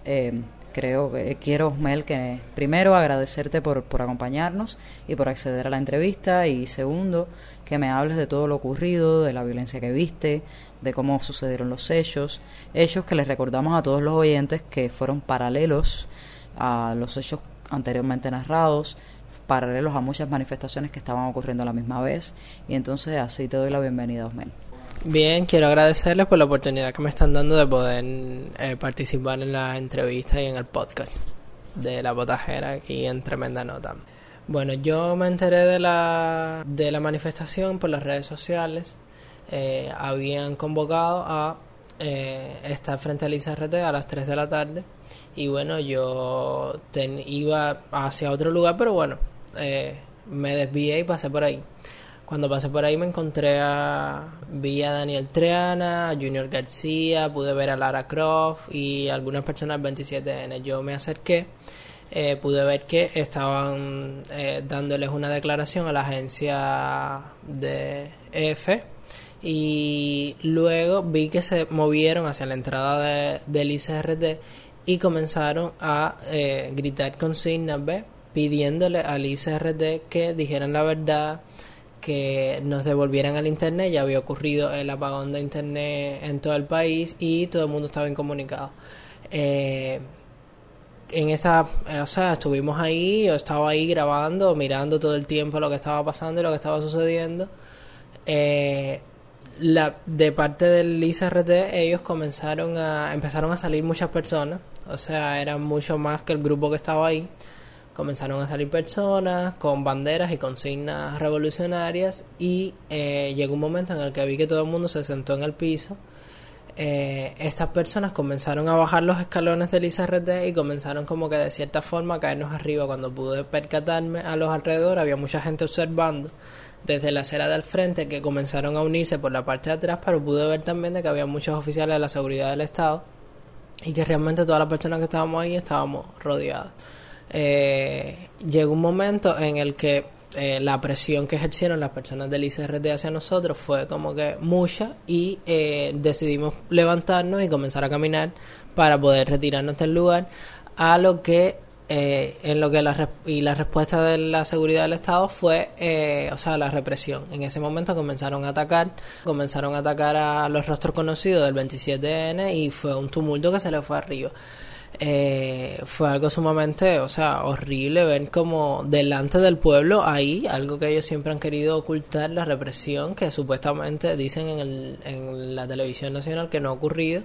Eh, creo que quiero, Osmel, que primero agradecerte por, por acompañarnos y por acceder a la entrevista. Y segundo, que me hables de todo lo ocurrido, de la violencia que viste, de cómo sucedieron los hechos. Hechos que les recordamos a todos los oyentes que fueron paralelos a los hechos anteriormente narrados, paralelos a muchas manifestaciones que estaban ocurriendo a la misma vez. Y entonces así te doy la bienvenida, Osmel. Bien, quiero agradecerles por la oportunidad que me están dando de poder eh, participar en la entrevista y en el podcast de la botajera aquí en Tremenda Nota. Bueno, yo me enteré de la, de la manifestación por las redes sociales. Eh, habían convocado a eh, estar frente al ICRT a las 3 de la tarde y bueno, yo iba hacia otro lugar, pero bueno, eh, me desvié y pasé por ahí. Cuando pasé por ahí me encontré a... Vi a Daniel Triana, a Junior García, pude ver a Lara Croft y algunas personas 27N. Yo me acerqué, eh, pude ver que estaban eh, dándoles una declaración a la agencia de EFE y luego vi que se movieron hacia la entrada de, del ICRT y comenzaron a eh, gritar consignas, ¿ves? pidiéndole al ICRT que dijeran la verdad, que nos devolvieran al Internet. Ya había ocurrido el apagón de Internet en todo el país y todo el mundo estaba incomunicado. Eh, en esa, o sea, estuvimos ahí, yo estaba ahí grabando, mirando todo el tiempo lo que estaba pasando y lo que estaba sucediendo. Eh, la, de parte del ICRT ellos comenzaron a empezaron a salir muchas personas, o sea, eran mucho más que el grupo que estaba ahí. Comenzaron a salir personas con banderas y consignas revolucionarias y eh, llegó un momento en el que vi que todo el mundo se sentó en el piso. Eh, estas personas comenzaron a bajar los escalones del ICRT y comenzaron como que de cierta forma a caernos arriba. Cuando pude percatarme a los alrededores había mucha gente observando desde la acera del frente que comenzaron a unirse por la parte de atrás, pero pude ver también de que había muchos oficiales de la seguridad del Estado y que realmente todas las personas que estábamos ahí estábamos rodeadas. Eh, llegó un momento en el que eh, la presión que ejercieron las personas del ICRT hacia nosotros fue como que mucha y eh, decidimos levantarnos y comenzar a caminar para poder retirarnos del lugar a lo que eh, en lo que la y la respuesta de la seguridad del Estado fue, eh, o sea, la represión. En ese momento comenzaron a atacar, comenzaron a atacar a los rostros conocidos del 27N y fue un tumulto que se le fue arriba. Eh, fue algo sumamente, o sea, horrible ver como delante del pueblo ahí, algo que ellos siempre han querido ocultar, la represión que supuestamente dicen en, el, en la televisión nacional que no ha ocurrido.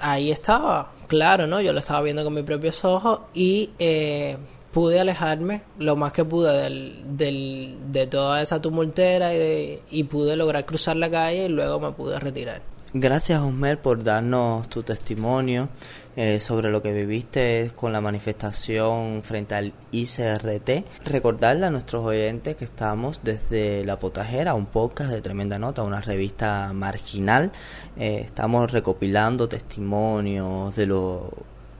ahí estaba, claro, ¿no? Yo lo estaba viendo con mis propios ojos y eh, pude alejarme lo más que pude del, del, de toda esa tumultera y, y pude lograr cruzar la calle y luego me pude retirar. Gracias, Osmer, por darnos tu testimonio eh, sobre lo que viviste con la manifestación frente al ICRT. Recordarle a nuestros oyentes que estamos desde La Potajera, un podcast de Tremenda Nota, una revista marginal. Eh, estamos recopilando testimonios de lo,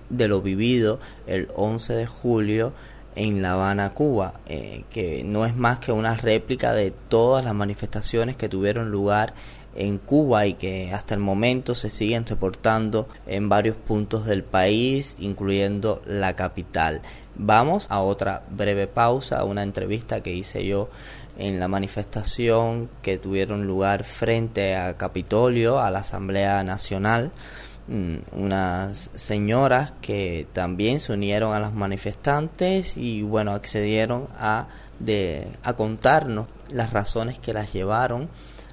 de lo vivido el 11 de julio en La Habana, Cuba, eh, que no es más que una réplica de todas las manifestaciones que tuvieron lugar en Cuba y que hasta el momento se siguen reportando en varios puntos del país, incluyendo la capital. Vamos a otra breve pausa, a una entrevista que hice yo en la manifestación que tuvieron lugar frente a Capitolio, a la Asamblea Nacional mm, unas señoras que también se unieron a los manifestantes y bueno accedieron a de a contarnos las razones que las llevaron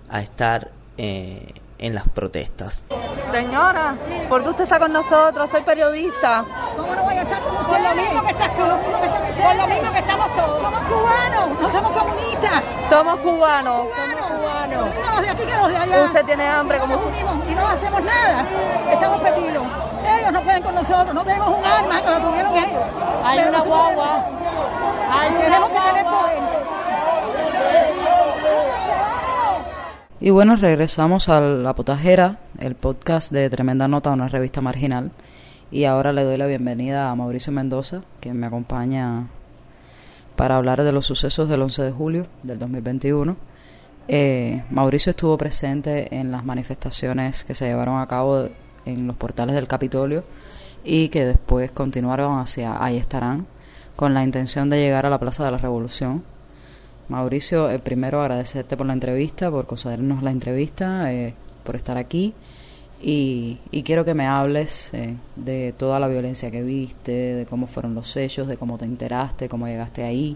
a estar eh, en las protestas. Señora, ¿por qué usted está con nosotros? Soy periodista. ¿Cómo no voy a estar Por lo mismo que estás tú, por lo mismo que estamos todos. Somos cubanos, no somos comunistas. Somos cubanos. Somos cubanos. Los de aquí que los de allá. Usted tiene hambre como usted. Y no hacemos nada. Estamos perdidos. Ellos no pueden con nosotros. No tenemos un arma que lo tuvieron ellos. Hay una guagua. Hay tenemos que tener poder. Y bueno, regresamos a La Potajera, el podcast de Tremenda Nota, una revista marginal. Y ahora le doy la bienvenida a Mauricio Mendoza, que me acompaña para hablar de los sucesos del 11 de julio del 2021. Eh, Mauricio estuvo presente en las manifestaciones que se llevaron a cabo en los portales del Capitolio y que después continuaron hacia Ahí estarán, con la intención de llegar a la Plaza de la Revolución Mauricio, eh, primero agradecerte por la entrevista, por concedernos la entrevista, eh, por estar aquí. Y, quiero que me hables eh, de toda la violencia que viste, de cómo fueron los hechos, de cómo te enteraste, cómo llegaste ahí,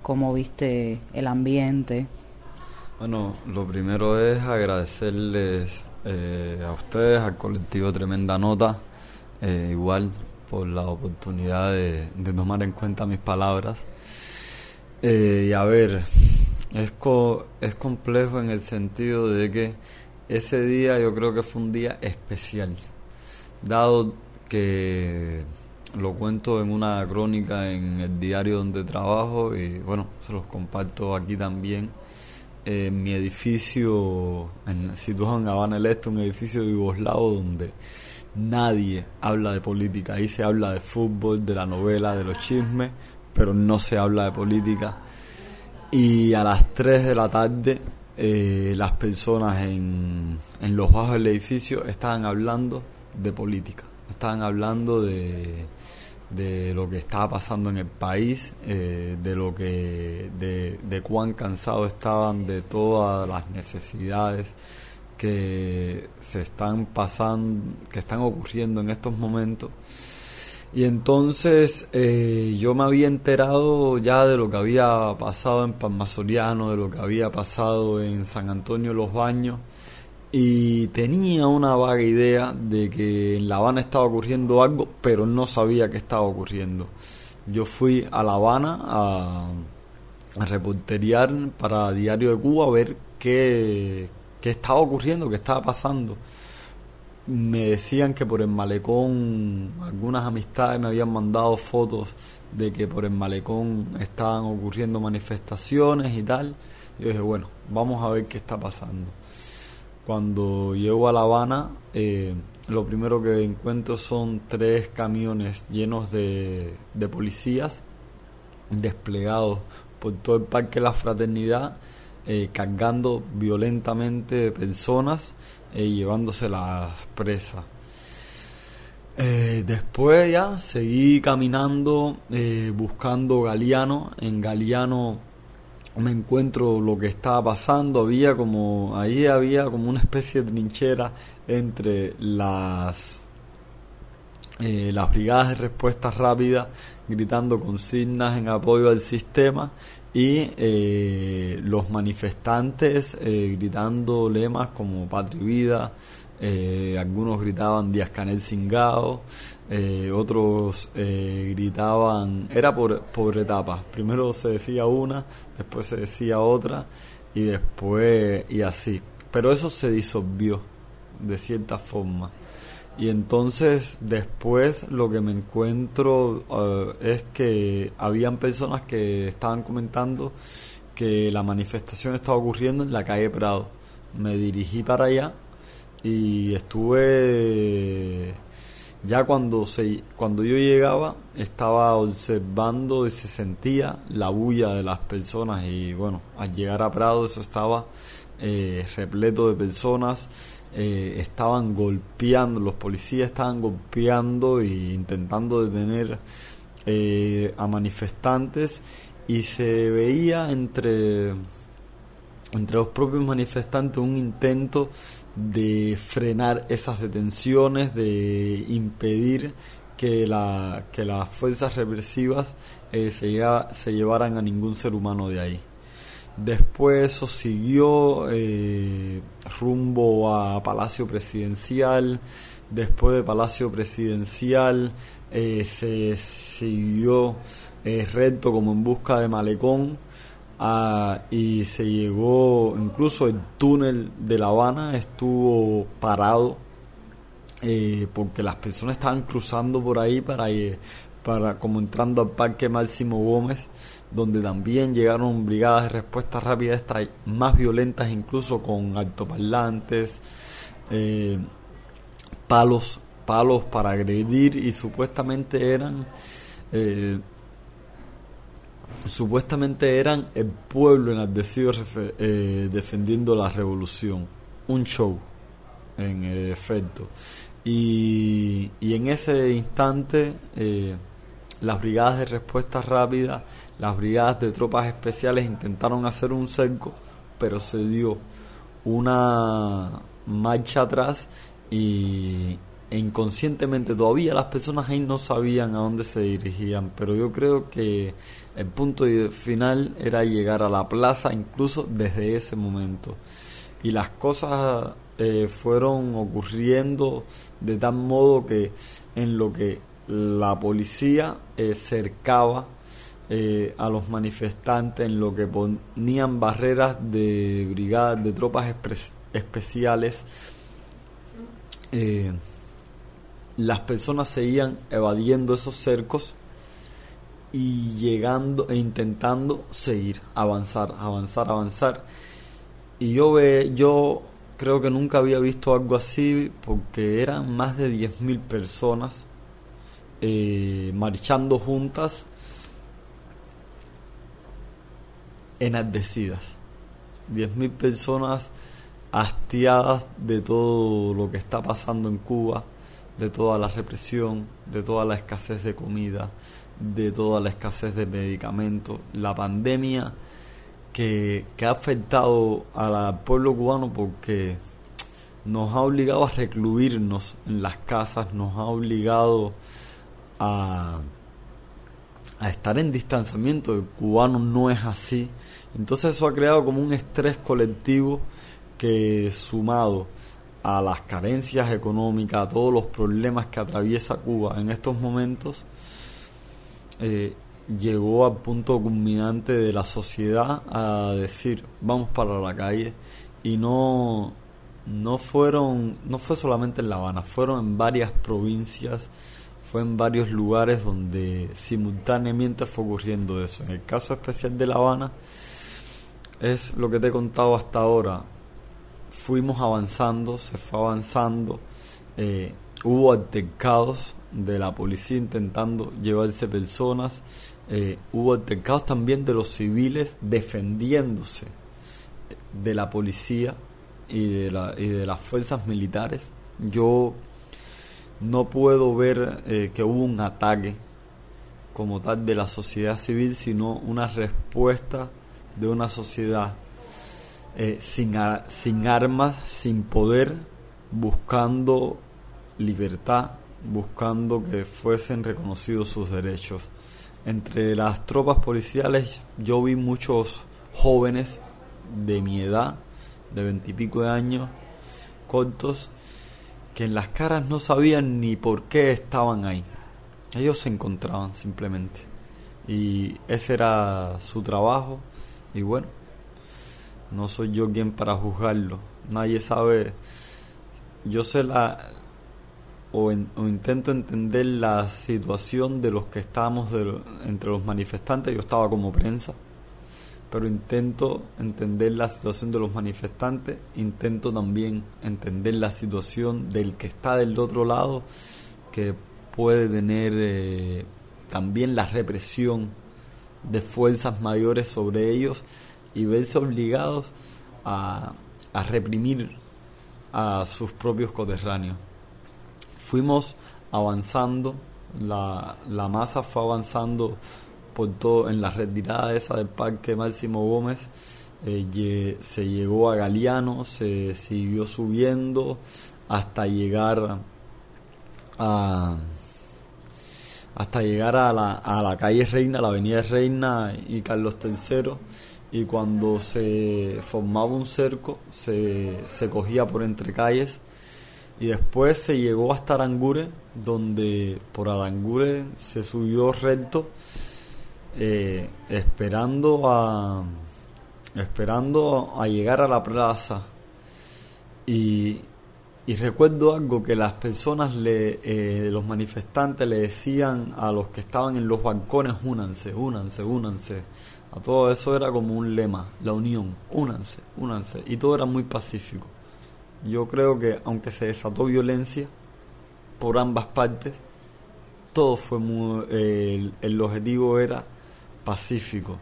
cómo viste el ambiente. Bueno, lo primero es agradecerles a ustedes, al colectivo Tremenda Nota, igual por la oportunidad de tomar en cuenta mis palabras eh, a ver, es, es complejo en el sentido de que ese día yo creo que fue un día especial, dado que lo cuento en una crónica en el diario donde trabajo y bueno, se los comparto aquí también. En mi edificio, en, situado en Habana el Este, un edificio de yugoslavo donde nadie habla de política. Ahí se habla de fútbol, de la novela, de los chismes, pero no se habla de política. Y a las 3 de la tarde eh, las personas en, en los bajos del edificio estaban hablando de política, estaban hablando de, de lo que estaba pasando en el país, eh, de lo que, de, de cuán cansados estaban de todas las necesidades que se están pasando, que están ocurriendo en estos momentos Y entonces eh, yo me había enterado ya de lo que había pasado en Palma Soriano, de lo que había pasado en San Antonio de los Baños, y tenía una vaga idea de que en La Habana estaba ocurriendo algo, pero no sabía qué estaba ocurriendo. Yo fui a La Habana a, a para Diario de Cuba a ver qué, qué estaba ocurriendo, qué estaba pasando me decían que por el malecón, algunas amistades me habían mandado fotos de que por el malecón estaban ocurriendo manifestaciones y tal. Yo dije, bueno, vamos a ver qué está pasando. Cuando llego a La Habana, eh, lo primero que encuentro son tres camiones llenos de, de policías desplegados por todo el Parque La Fraternidad, eh, cargando violentamente personas eh, llevándose las presas. Eh, después ya seguí caminando eh, buscando Galeano. En Galeano me encuentro lo que estaba pasando. Había como, ahí había como una especie de trinchera entre las, las brigadas de respuesta rápida gritando consignas en apoyo al sistema y eh, los manifestantes eh, gritando lemas como Patria y Vida, eh, algunos gritaban Díaz Canel Cingado, otros gritaban, era por, por etapas, primero se decía una, después se decía otra y después y así, pero eso se disolvió de cierta forma. Y entonces después lo que me encuentro uh, es que habían personas que estaban comentando que la manifestación estaba ocurriendo en la calle Prado. Me dirigí para allá y estuve ya cuando se cuando yo llegaba estaba observando y se sentía la bulla de las personas y bueno al llegar a Prado eso estaba eh, repleto de personas eh, estaban golpeando, los policías estaban golpeando e intentando detener eh, a manifestantes y se veía entre, entre los propios manifestantes un intento de frenar esas detenciones, de impedir que, la, que las fuerzas represivas eh, se, se llevaran a ningún ser humano de ahí. Después eso siguió eh, rumbo a Palacio Presidencial. Después de Palacio Presidencial eh, se siguió eh, recto como en busca de Malecón ah, y se llegó, incluso el túnel de La Habana estuvo parado porque las personas estaban cruzando por ahí para, para como entrando al Parque Máximo Gómez donde también llegaron brigadas de respuesta rápida, estas más violentas incluso con altoparlantes, eh, palos, palos para agredir y supuestamente eran eh, supuestamente eran el pueblo enardecido eh, defendiendo la revolución, un show en efecto. Y, y en ese instante eh, las brigadas de respuesta rápida las brigadas de tropas especiales intentaron hacer un cerco, pero se dio una marcha atrás y e inconscientemente todavía las personas ahí no sabían a dónde se dirigían, pero yo creo que el punto final era llegar a la plaza incluso desde ese momento. Y las cosas eh, fueron ocurriendo de tal modo que en lo que la policía eh, cercaba eh, a los manifestantes en lo que ponían barreras de brigadas de tropas especiales. Eh, las personas seguían evadiendo esos cercos y llegando e intentando seguir, avanzar, avanzar, avanzar. Y yo ve, yo creo que nunca había visto algo así porque eran más de 10.000 personas eh, marchando juntas enardecidas. 10.000 personas hastiadas de todo lo que está pasando en Cuba, de toda la represión, de toda la escasez de comida, de toda la escasez de medicamentos, la pandemia que, que ha afectado al pueblo cubano porque nos ha obligado a recluirnos en las casas, nos ha obligado a, estar en distanciamiento. El cubano no es así. Entonces eso ha creado como un estrés colectivo que sumado a las carencias económicas, a todos los problemas que atraviesa Cuba en estos momentos, eh, llegó al punto culminante de la sociedad a decir vamos para la calle y no no fueron no fue solamente en La Habana fueron en varias provincias fue en varios lugares donde simultáneamente fue ocurriendo eso en el caso especial de La Habana es lo que te he contado hasta ahora fuimos avanzando se fue avanzando eh, hubo altercados de la policía intentando llevarse personas eh, hubo altercados también de los civiles defendiéndose de la policía y de, la, y de las fuerzas militares. Yo no puedo ver eh, que hubo un ataque como tal de la sociedad civil, sino una respuesta de una sociedad eh, sin, sin armas, sin poder, buscando libertad, buscando que fuesen reconocidos sus derechos. Entre las tropas policiales yo vi muchos jóvenes de mi edad, de veintipico de años, cortos, que en las caras no sabían ni por qué estaban ahí. Ellos se encontraban simplemente. Y ese era su trabajo. Y bueno, no soy yo quien para juzgarlo. Nadie sabe. Yo sé la, o, intento entender la situación de los que estábamos entre los manifestantes. Yo estaba como prensa, pero intento entender la situación de los manifestantes, intento también entender la situación del que está del otro lado, que puede tener eh, también la represión de fuerzas mayores sobre ellos y verse obligados a, a reprimir a sus propios coterráneos. Fuimos avanzando, la, la masa fue avanzando por todo, en la retirada esa del Parque Máximo Gómez, eh, se llegó a Galeano, se siguió subiendo hasta llegar a hasta llegar a la, a la calle Reina, la avenida Reina y Carlos III y cuando se formaba un cerco se, se cogía por entre calles. Y después se llegó hasta Arangure, donde por Arangure se subió recto, eh, esperando a esperando a llegar a la plaza. Y, y recuerdo algo que las personas, le, eh, los manifestantes le decían a los que estaban en los balcones, únanse, únanse, únanse. A todo eso era como un lema, la unión, únanse, únanse. Y todo era muy pacífico yo creo que aunque se desató violencia por ambas partes, todo fue muy, el, objetivo era pacífico.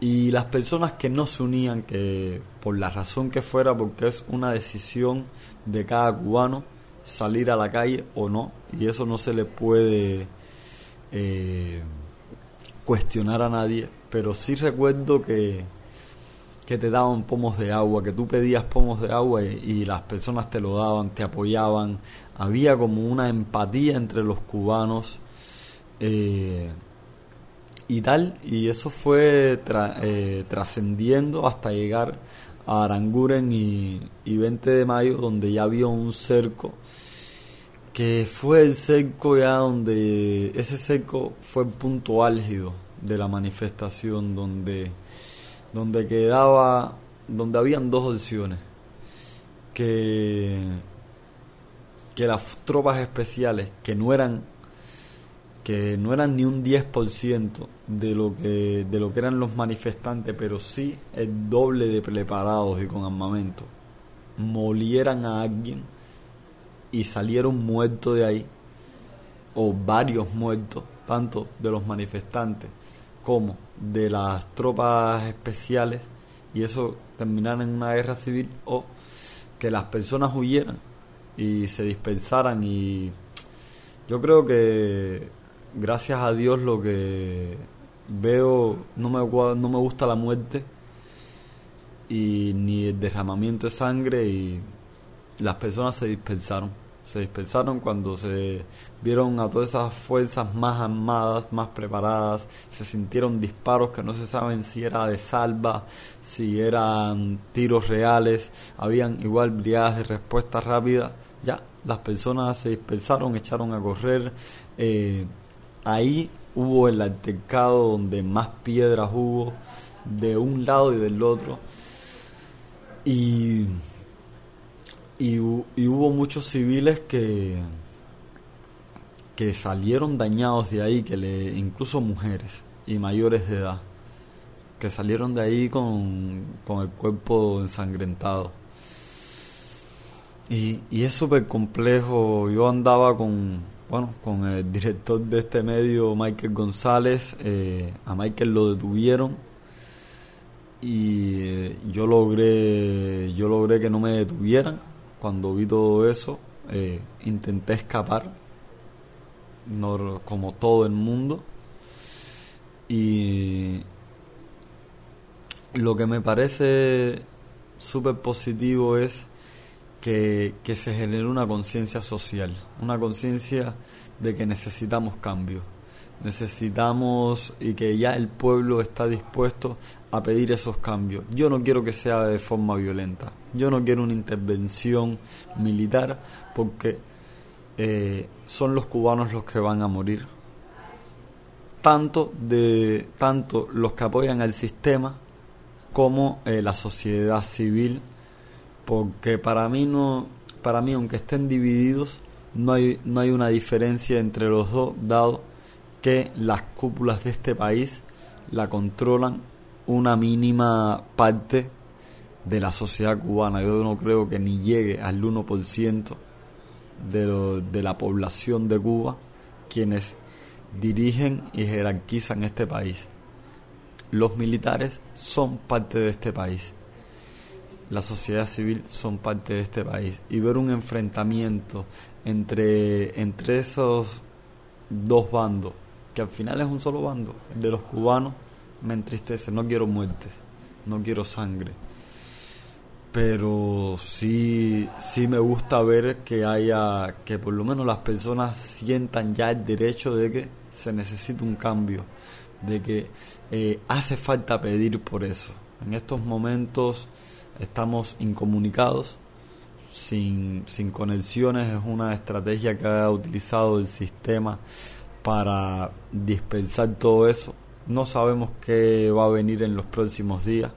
Y las personas que no se unían, que por la razón que fuera, porque es una decisión de cada cubano salir a la calle o no, y eso no se le puede eh, cuestionar a nadie, pero sí recuerdo que que te daban pomos de agua, que tú pedías pomos de agua y, las personas te lo daban, te apoyaban. Había como una empatía entre los cubanos eh, y tal, y eso fue eh, trascendiendo hasta llegar a Aranguren y, y 20 de mayo, donde ya había un cerco que fue el cerco ya donde ese cerco fue el punto álgido de la manifestación donde donde quedaba, donde habían dos opciones, que, que las tropas especiales, que no eran que no eran ni un 10% de lo que de lo que eran los manifestantes, pero sí el doble de preparados y con armamento, molieran a alguien y salieron muertos de ahí, o varios muertos, tanto de los manifestantes como de las tropas especiales y eso terminara en una guerra civil o que las personas huyeran y se dispersaran. Y yo creo que gracias a Dios lo que veo no me no me gusta la muerte y ni el derramamiento de sangre y las personas se dispersaron. Se dispersaron cuando se vieron a todas esas fuerzas más armadas, más preparadas, se sintieron disparos que no se saben si era de salva, si eran tiros reales, habían igual brigadas de respuesta rápida, ya las personas se dispersaron, echaron a correr, eh, ahí hubo el altercado donde más piedras hubo de un lado y del otro y, y, hubo muchos civiles que que salieron dañados de ahí, que le, incluso mujeres y mayores de edad, que salieron de ahí con, con el cuerpo ensangrentado. Y, y es súper complejo. Yo andaba con, bueno, con el director de este medio, Michael González. Eh, a Michael lo detuvieron y eh, yo logré, yo logré que no me detuvieran. Cuando vi todo eso, eh, intenté escapar, como todo el mundo. Y lo que me parece súper positivo es que, se genere una conciencia social, una conciencia de que necesitamos cambio, necesitamos y que ya el pueblo está dispuesto a pedir esos cambios. Yo no quiero que sea de forma violenta, yo no quiero una intervención militar porque eh, son los cubanos los que van a morir. Tanto, de, tanto los que apoyan al sistema como eh, la sociedad civil porque para mí no para mí aunque estén divididos no hay no hay una diferencia entre los dos dado que las cúpulas de este país la controlan una mínima parte de la sociedad cubana. Yo no creo que ni llegue al 1% de, de la población de Cuba quienes dirigen y jerarquizan este país. Los militares son parte de este país la sociedad civil son parte de este país y ver un enfrentamiento entre, entre esos dos bandos, que al final es un solo bando, el de los cubanos, me entristece. No quiero muertes, no quiero sangre, pero sí, sí me gusta ver que haya, que por lo menos las personas sientan ya el derecho de que se necesita un cambio, de que eh, hace falta pedir por eso. En estos momentos estamos incomunicados, sin, sin conexiones, es una estrategia que ha utilizado el sistema para dispensar todo eso. No sabemos qué va a venir en los próximos días,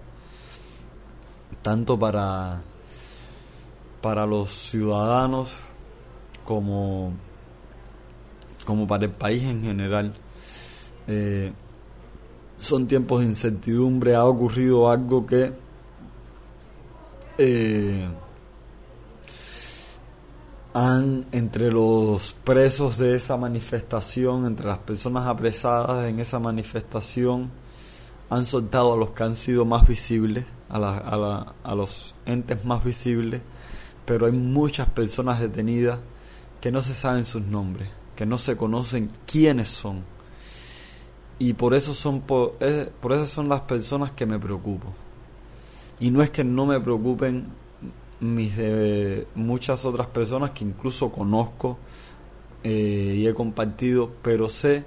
tanto para, para los ciudadanos como, como para el país en general. Eh, son tiempos de incertidumbre, ha ocurrido algo que eh, han entre los presos de esa manifestación, entre las personas apresadas en esa manifestación, han soltado a los que han sido más visibles, a, los entes más visibles, pero hay muchas personas detenidas que no se saben sus nombres, que no se conocen quiénes son. Y por eso son por, eh, por eso son las personas que me preocupo. Y no es que no me preocupen mis muchas otras personas que incluso conozco eh, y he compartido, pero sé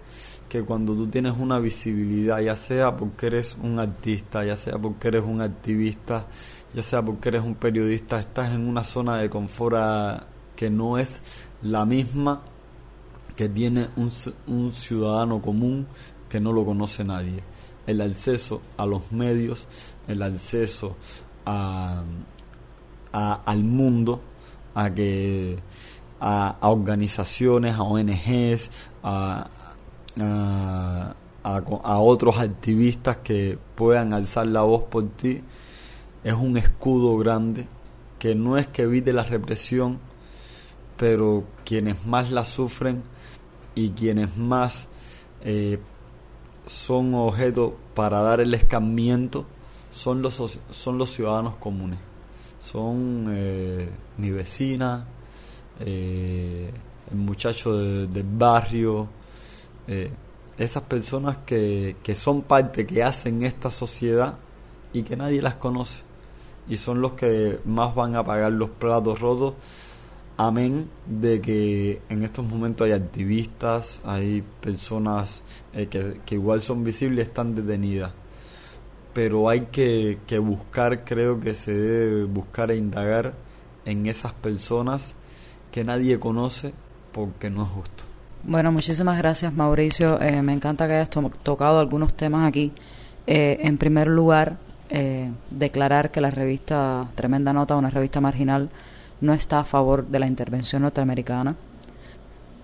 que cuando tú tienes una visibilidad, ya sea porque eres un artista, ya sea porque eres un activista, ya sea porque eres un periodista, estás en una zona de confort que no es la misma que tiene un, un ciudadano común que no lo conoce nadie. El acceso a los medios el acceso a, al mundo, a que a, organizaciones, a ONGs, a, a, otros activistas que puedan alzar la voz por ti, es un escudo grande que no es que evite la represión, pero quienes más la sufren y quienes más eh, son objeto para dar el escarmiento son los, son los ciudadanos comunes. Son eh, mi vecina, eh, el muchacho del barrio, eh, esas personas que, que son parte, que hacen esta sociedad y que nadie las conoce. Y son los que más van a pagar los platos rotos amén de que en estos momentos hay activistas, hay personas eh, que, que, igual son visibles están detenidas. Pero hay que, que buscar, creo que se debe buscar e indagar en esas personas que nadie conoce porque no es justo. Bueno, muchísimas gracias Mauricio. Eh, me encanta que hayas tocado algunos temas aquí. Eh, en primer lugar, eh, declarar que la revista Tremenda Nota, una revista marginal, no está a favor de la intervención norteamericana.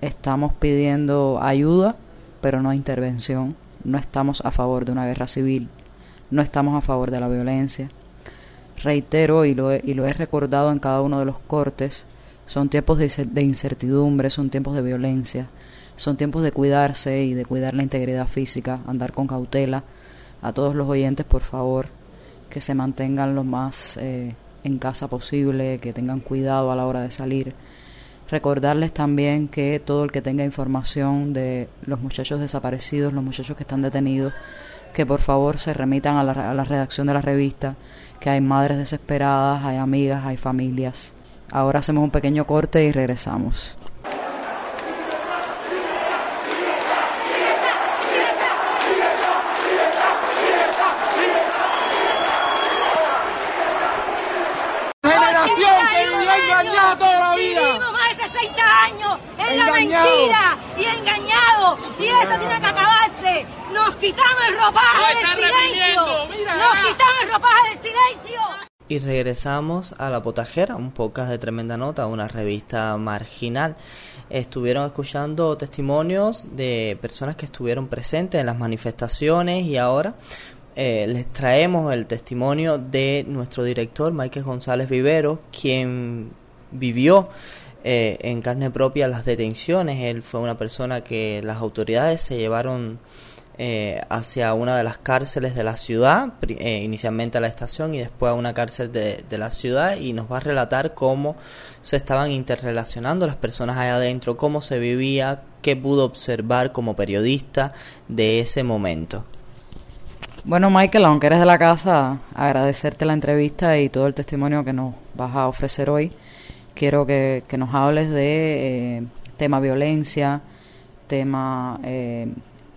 Estamos pidiendo ayuda, pero no intervención. No estamos a favor de una guerra civil. No estamos a favor de la violencia. Reitero y lo y lo he recordado en cada uno de los cortes, son tiempos de incertidumbre, son tiempos de violencia, son tiempos de cuidarse y de cuidar la integridad física, andar con cautela. A todos los oyentes, por favor, que se mantengan lo más eh, en casa posible, que tengan cuidado a la hora de salir. Recordarles también que todo el que tenga información de los muchachos desaparecidos, los muchachos que están detenidos, que por favor se remitan a la, a la redacción de la revista, que hay madres desesperadas, hay amigas, hay familias Ahora hacemos un pequeño corte y regresamos. generación que vivió engañada toda la vida. Vivimos más de 60 años en la mentira y engañado. Y esto tiene que acabarse. Nos quitamos el ropaje del silencio. Nos quitamos el ropaje del silencio y regresamos a La Potajera, un podcast de tremenda nota, una revista marginal. Estuvieron escuchando testimonios de personas que estuvieron presentes en las manifestaciones y ahora eh, les traemos el testimonio de nuestro director, Michael González Vivero, quien vivió eh, en carne propia las detenciones. Él fue una persona que las autoridades se llevaron eh, hacia una de las cárceles de la ciudad, eh, inicialmente a la estación y después a una cárcel de, la ciudad y nos va a relatar cómo se estaban interrelacionando las personas allá adentro, cómo se vivía, qué pudo observar como periodista de ese momento. Bueno, Michael, aunque eres de la casa, agradecerte la entrevista y todo el testimonio que nos vas a ofrecer hoy. Quiero que, nos hables de eh, tema violencia, tema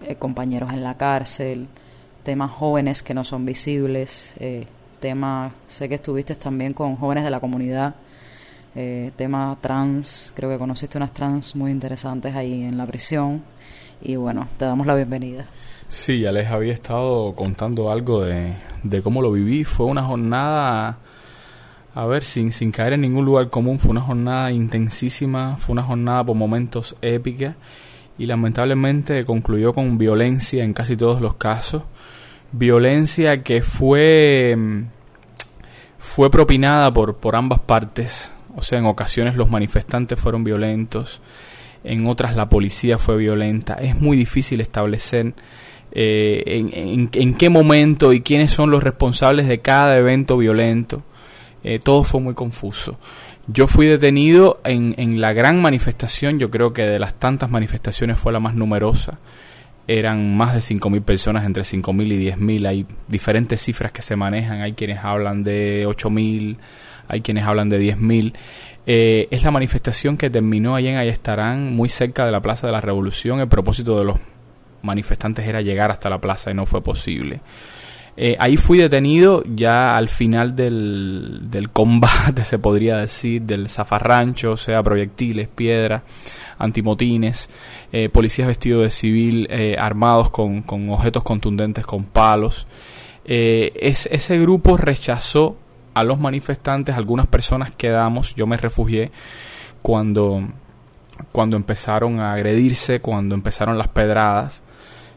eh, compañeros en la cárcel, temas jóvenes que no son visibles, eh, temas, sé que estuviste también con jóvenes de la comunidad, eh, tema trans, creo que conociste unas trans muy interesantes ahí en la prisión. Y bueno, te damos la bienvenida. Sí, ya les había estado contando algo de, de cómo lo viví, fue una jornada... A ver, sin, sin caer en ningún lugar común, fue una jornada intensísima, fue una jornada por momentos épica y lamentablemente concluyó con violencia en casi todos los casos. Violencia que fue, fue propinada por, por ambas partes. O sea, en ocasiones los manifestantes fueron violentos, en otras la policía fue violenta. Es muy difícil establecer eh, en, en, qué momento y quiénes son los responsables de cada evento violento. Eh, todo fue muy confuso. Yo fui detenido en, en la gran manifestación, yo creo que de las tantas manifestaciones fue la más numerosa. Eran más de 5.000 personas, entre 5.000 y 10.000. Hay diferentes cifras que se manejan. Hay quienes hablan de 8.000, hay quienes hablan de 10.000. Eh, es la manifestación que terminó allí en Ayestarán, muy cerca de la Plaza de la Revolución. El propósito de los manifestantes era llegar hasta la plaza y no fue posible. Eh, ahí fui detenido ya al final del, del, combate, se podría decir, del zafarrancho, o sea, proyectiles, piedras, antimotines, eh, policías vestidos de civil, eh, armados con, con, objetos contundentes, con palos. Es, ese grupo rechazó a los manifestantes, algunas personas quedamos, yo me refugié cuando, cuando empezaron a agredirse, cuando empezaron las pedradas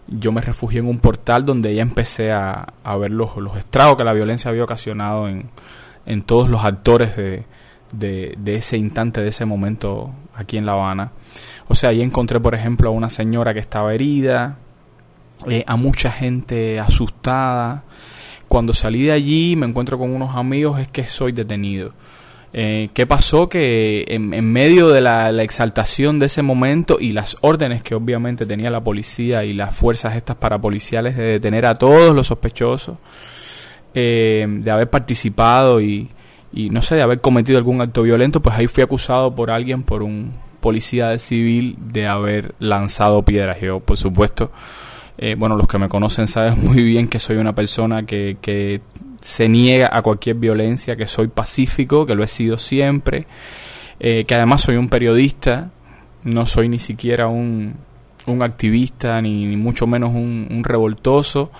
yo me refugié en un portal donde ya empecé a, a ver los, los, estragos que la violencia había ocasionado en, en todos los actores de, de, ese instante, de ese momento aquí en La Habana. O sea, ahí encontré, por ejemplo, a una señora que estaba herida, eh, a mucha gente asustada. Cuando salí de allí me encuentro con unos amigos, es que soy detenido. Eh, ¿Qué pasó? Que en, medio de la, exaltación de ese momento y las órdenes que obviamente tenía la policía y las fuerzas estas parapoliciales de detener a todos los sospechosos, eh, de haber participado y, no sé, de haber cometido algún acto violento, pues ahí fui acusado por alguien, por un policía civil, de haber lanzado piedras. Yo, por supuesto, eh, bueno, los que me conocen saben muy bien que soy una persona que, que se niega a cualquier violencia, que soy pacífico, que lo he sido siempre, eh, que además soy un periodista, no soy ni siquiera un, un activista, ni, mucho menos un, revoltoso.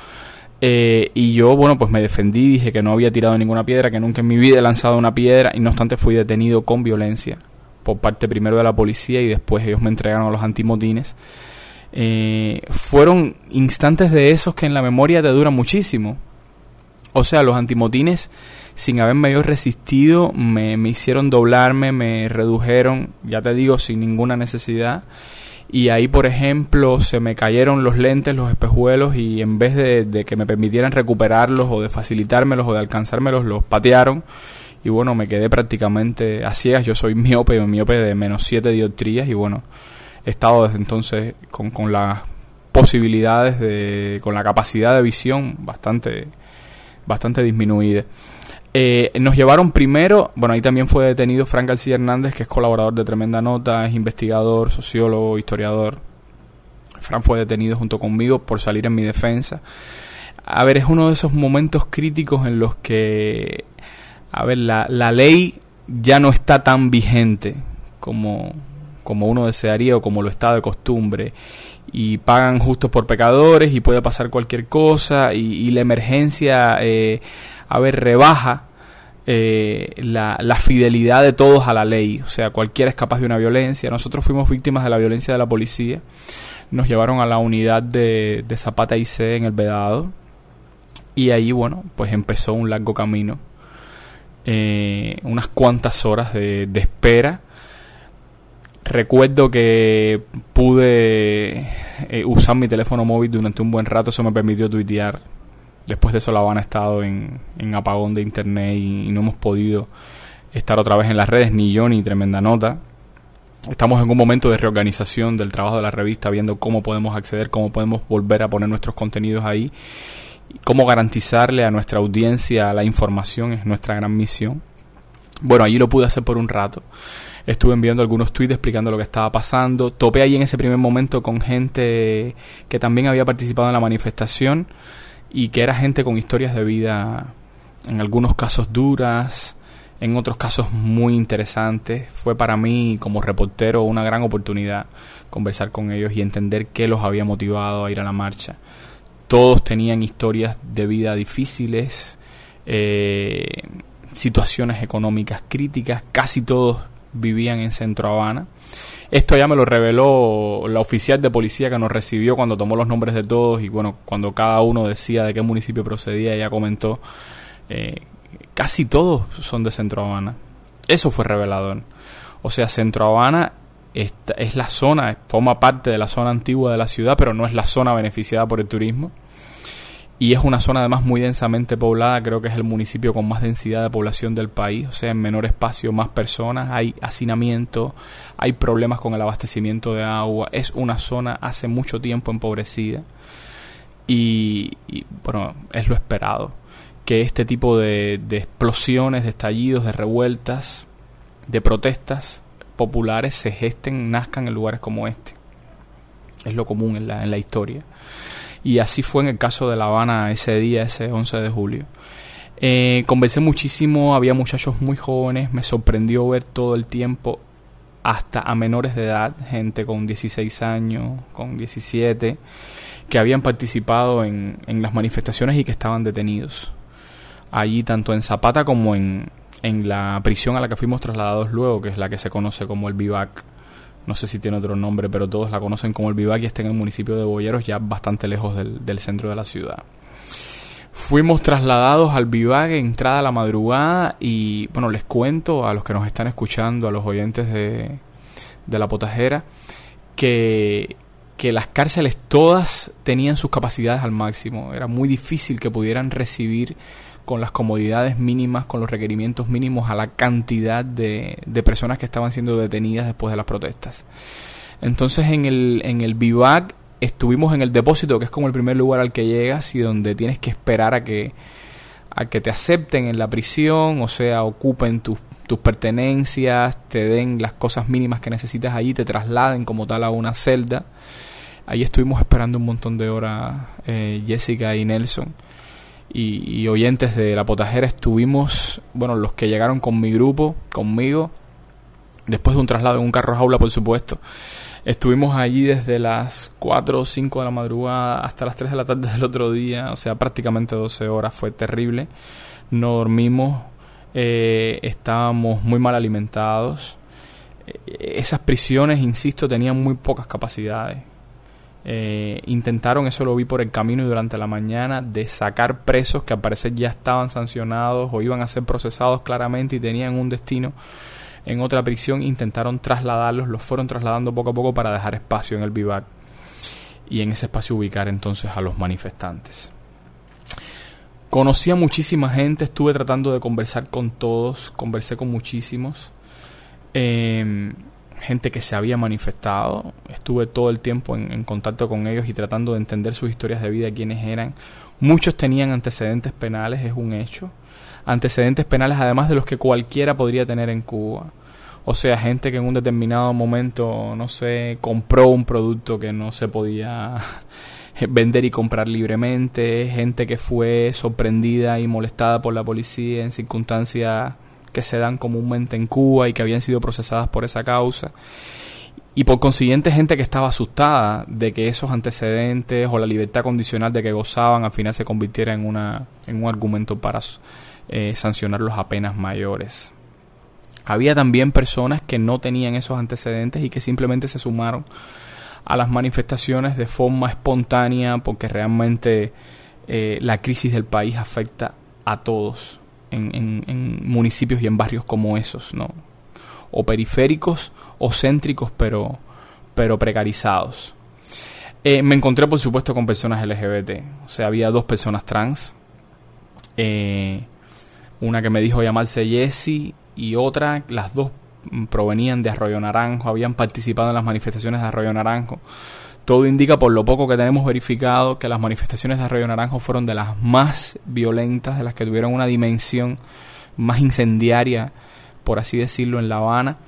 Eh, y yo, bueno, pues me defendí, dije que no había tirado ninguna piedra, que nunca en mi vida he lanzado una piedra, y no obstante fui detenido con violencia por parte primero de la policía y después ellos me entregaron a los antimotines. Eh, fueron instantes de esos que en la memoria te duran muchísimo. O sea, los antimotines, sin haberme yo resistido, me, me hicieron doblarme, me redujeron, ya te digo, sin ninguna necesidad. Y ahí por ejemplo se me cayeron los lentes, los espejuelos y en vez de, que me permitieran recuperarlos o de facilitármelos o de alcanzármelos los patearon. Y bueno me quedé prácticamente a ciegas, yo soy miope, miope de menos 7 dioptrías y bueno he estado desde entonces con, con las posibilidades de, con la capacidad de visión bastante, bastante disminuida. Eh, nos llevaron primero, bueno, ahí también fue detenido Frank García Hernández, que es colaborador de Tremenda Nota, es investigador, sociólogo, historiador. Frank fue detenido junto conmigo por salir en mi defensa. A ver, es uno de esos momentos críticos en los que, a ver, la, la ley ya no está tan vigente como, como uno desearía o como lo está de costumbre. Y pagan justos por pecadores y puede pasar cualquier cosa y, la emergencia, eh, a ver, rebaja eh, la, la, fidelidad de todos a la ley. O sea, cualquiera es capaz de una violencia. Nosotros fuimos víctimas de la violencia de la policía. Nos llevaron a la unidad de, de Zapata y C en el Vedado. Y ahí, bueno, pues empezó un largo camino. Eh, unas cuantas horas de, de espera. Recuerdo que pude eh, usar mi teléfono móvil durante un buen rato. Eso me permitió tuitear Después de eso La Habana ha estado en, apagón de internet y, no hemos podido estar otra vez en las redes, ni yo ni tremenda nota. Estamos en un momento de reorganización del trabajo de la revista, viendo cómo podemos acceder, cómo podemos volver a poner nuestros contenidos ahí, cómo garantizarle a nuestra audiencia la información, es nuestra gran misión. Bueno, allí lo pude hacer por un rato. Estuve enviando algunos tweets explicando lo que estaba pasando. Topé ahí en ese primer momento con gente que también había participado en la manifestación y que era gente con historias de vida, en algunos casos duras, en otros casos muy interesantes. Fue para mí como reportero una gran oportunidad conversar con ellos y entender qué los había motivado a ir a la marcha. Todos tenían historias de vida difíciles, eh, situaciones económicas críticas, casi todos vivían en Centro Habana esto ya me lo reveló la oficial de policía que nos recibió cuando tomó los nombres de todos y bueno, cuando cada uno decía de qué municipio procedía, ella comentó, eh, casi todos son de Centro Habana. Eso fue revelador. O sea, Centro Habana es la zona, forma parte de la zona antigua de la ciudad, pero no es la zona beneficiada por el turismo y es una zona además muy densamente poblada, creo que es el municipio con más densidad de población del país, o sea, en menor espacio más personas, hay hacinamiento, hay problemas con el abastecimiento de agua, es una zona hace mucho tiempo empobrecida y, bueno, es lo esperado, que este tipo de, de, explosiones, de estallidos, de revueltas, de protestas populares se gesten, nazcan en lugares como este. Es lo común en la, en la historia. Y así fue en el caso de La Habana ese día, ese 11 de julio. Eh, conversé muchísimo, había muchachos muy jóvenes, me sorprendió ver todo el tiempo hasta a menores de edad, gente con 16 años, con 17, que habían participado en, en las manifestaciones y que estaban detenidos. Allí, tanto en Zapata como en, en la prisión a la que fuimos trasladados luego, que es la que se conoce como el Vivac no sé si tiene otro nombre, pero todos la conocen como el Vivac y está en el municipio de Boyeros, ya bastante lejos del, centro de la ciudad. Fuimos trasladados al Vivac, entrada a la madrugada y bueno, les cuento a los que nos están escuchando, a los oyentes de, de la potajera, que, que las cárceles todas tenían sus capacidades al máximo. Era muy difícil que pudieran recibir con las comodidades mínimas, con los requerimientos mínimos a la cantidad de, de personas que estaban siendo detenidas después de las protestas. Entonces en el, en el vivac estuvimos en el depósito, que es como el primer lugar al que llegas y donde tienes que esperar a que, a que te acepten en la prisión, o sea, ocupen tus, tus pertenencias, te den las cosas mínimas que necesitas allí, te trasladen como tal a una celda. Ahí estuvimos esperando un montón de horas, eh, Jessica y Nelson. Y, y, oyentes de la potajera estuvimos, bueno, los que llegaron con mi grupo, conmigo, después de un traslado en un carro jaula, por supuesto. Estuvimos allí desde las 4 o 5 de la madrugada hasta las 3 de la tarde del otro día, o sea, prácticamente 12 horas, fue terrible. No dormimos, eh, estábamos muy mal alimentados. Eh, esas prisiones, insisto, tenían muy pocas capacidades. Eh, intentaron, eso lo vi por el camino y durante la mañana, de sacar presos que al parecer ya estaban sancionados o iban a ser procesados claramente y tenían un destino en otra prisión, intentaron trasladarlos, los fueron trasladando poco a poco para dejar espacio en el vivac y en ese espacio ubicar entonces a los manifestantes. Conocí a muchísima gente, estuve tratando de conversar con todos, conversé con muchísimos. Eh, gente que se había manifestado, estuve todo el tiempo en, contacto con ellos y tratando de entender sus historias de vida, quiénes eran. Muchos tenían antecedentes penales, es un hecho antecedentes penales además de los que cualquiera podría tener en Cuba. O sea, gente que en un determinado momento, no sé, compró un producto que no se podía vender y comprar libremente, gente que fue sorprendida y molestada por la policía en circunstancias que se dan comúnmente en Cuba y que habían sido procesadas por esa causa. Y por consiguiente gente que estaba asustada de que esos antecedentes o la libertad condicional de que gozaban al final se convirtiera en, una, en un argumento para eh, sancionarlos a penas mayores. Había también personas que no tenían esos antecedentes y que simplemente se sumaron a las manifestaciones de forma espontánea porque realmente eh, la crisis del país afecta a todos en, municipios y en barrios como esos, ¿no? O periféricos o céntricos pero, pero precarizados. Eh, me encontré por supuesto con personas LGBT, o sea, había dos personas trans. Eh, una que me dijo llamarse Jessie y otra, las dos provenían de Arroyo Naranjo, habían participado en las manifestaciones de Arroyo Naranjo. Todo indica, por lo poco que tenemos verificado, que las manifestaciones de Arroyo Naranjo fueron de las más violentas, de las que tuvieron una dimensión más incendiaria, por así decirlo, en La Habana.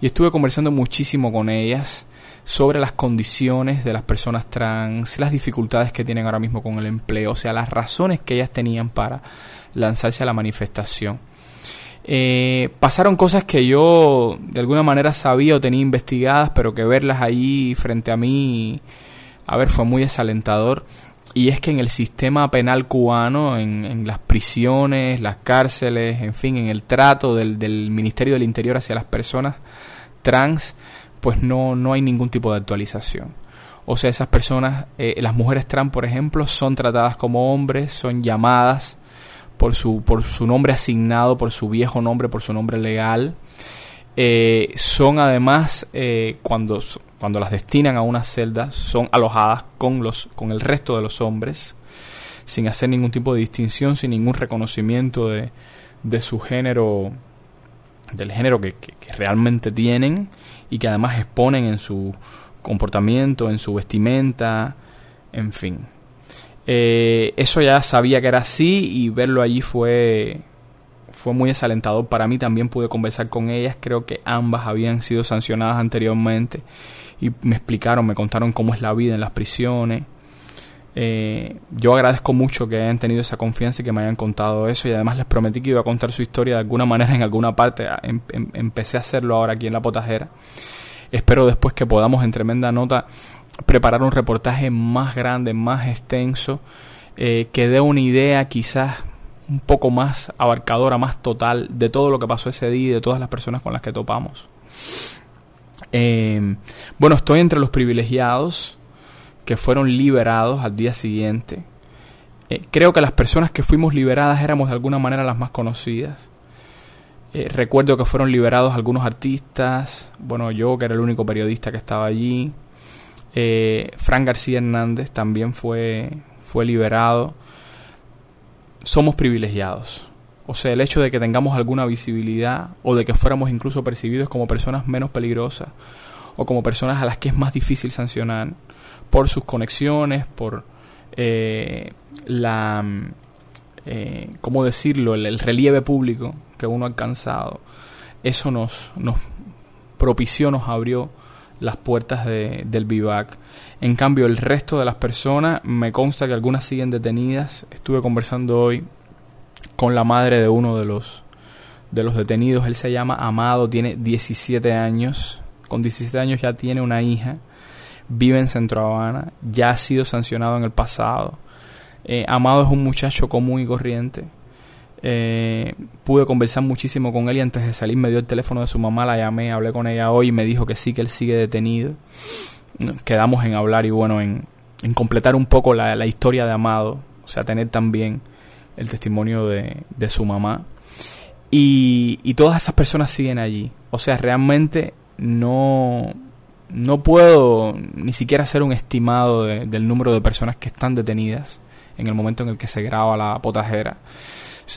Y estuve conversando muchísimo con ellas sobre las condiciones de las personas trans, las dificultades que tienen ahora mismo con el empleo, o sea, las razones que ellas tenían para lanzarse a la manifestación. Eh, pasaron cosas que yo de alguna manera sabía o tenía investigadas, pero que verlas ahí frente a mí, a ver, fue muy desalentador. Y es que en el sistema penal cubano, en, las prisiones, las cárceles, en fin, en el trato del, del, Ministerio del Interior hacia las personas trans, pues no, no hay ningún tipo de actualización. O sea, esas personas, eh, las mujeres trans, por ejemplo, son tratadas como hombres, son llamadas por su, por su nombre asignado, por su viejo nombre, por su nombre legal. Eh, son además, eh, cuando, cuando las destinan a una celda, son alojadas con, los, con el resto de los hombres, sin hacer ningún tipo de distinción, sin ningún reconocimiento de, de su género, del género que, que, que realmente tienen y que además exponen en su comportamiento, en su vestimenta, en fin. Eh, eso ya sabía que era así y verlo allí fue, fue muy desalentador para mí. También pude conversar con ellas. Creo que ambas habían sido sancionadas anteriormente y me explicaron, me contaron cómo es la vida en las prisiones. Eh, yo agradezco mucho que hayan tenido esa confianza y que me hayan contado eso y además les prometí que iba a contar su historia de alguna manera en alguna parte. Em, em, empecé a hacerlo ahora aquí en la potajera. Espero después que podamos en tremenda nota preparar un reportaje más grande, más extenso, eh, que dé una idea quizás un poco más abarcadora, más total de todo lo que pasó ese día y de todas las personas con las que topamos. Eh, bueno, estoy entre los privilegiados que fueron liberados al día siguiente. Eh, creo que las personas que fuimos liberadas éramos de alguna manera las más conocidas. recuerdo que fueron liberados algunos artistas, bueno, yo que era el único periodista que estaba allí, eh, Fran García Hernández también fue, fue liberado. Somos privilegiados. O sea, el hecho de que tengamos alguna visibilidad o de que fuéramos incluso percibidos como personas menos peligrosas o como personas a las que es más difícil sancionar por sus conexiones, por eh, la, eh, ¿cómo decirlo?, el, relieve público que uno ha alcanzado, eso nos, nos propició, nos abrió las puertas de, del vivac. En cambio, el resto de las personas, me consta que algunas siguen detenidas. Estuve conversando hoy con la madre de uno de los, de los detenidos. Él se llama Amado, tiene 17 años. Con 17 años ya tiene una hija. Vive en Centro Habana. Ya ha sido sancionado en el pasado. Eh, Amado es un muchacho común y corriente. Eh, pude conversar muchísimo con él y antes de salir me dio el teléfono de su mamá, la llamé, hablé con ella hoy y me dijo que sí, que él sigue detenido. Quedamos en hablar y bueno, en, completar un poco la, historia de Amado, o sea, tener también el testimonio de, de su mamá. Y, y, todas esas personas siguen allí. O sea, realmente no, no puedo ni siquiera hacer un estimado del número de personas que están detenidas en el momento en el que se graba la potajera.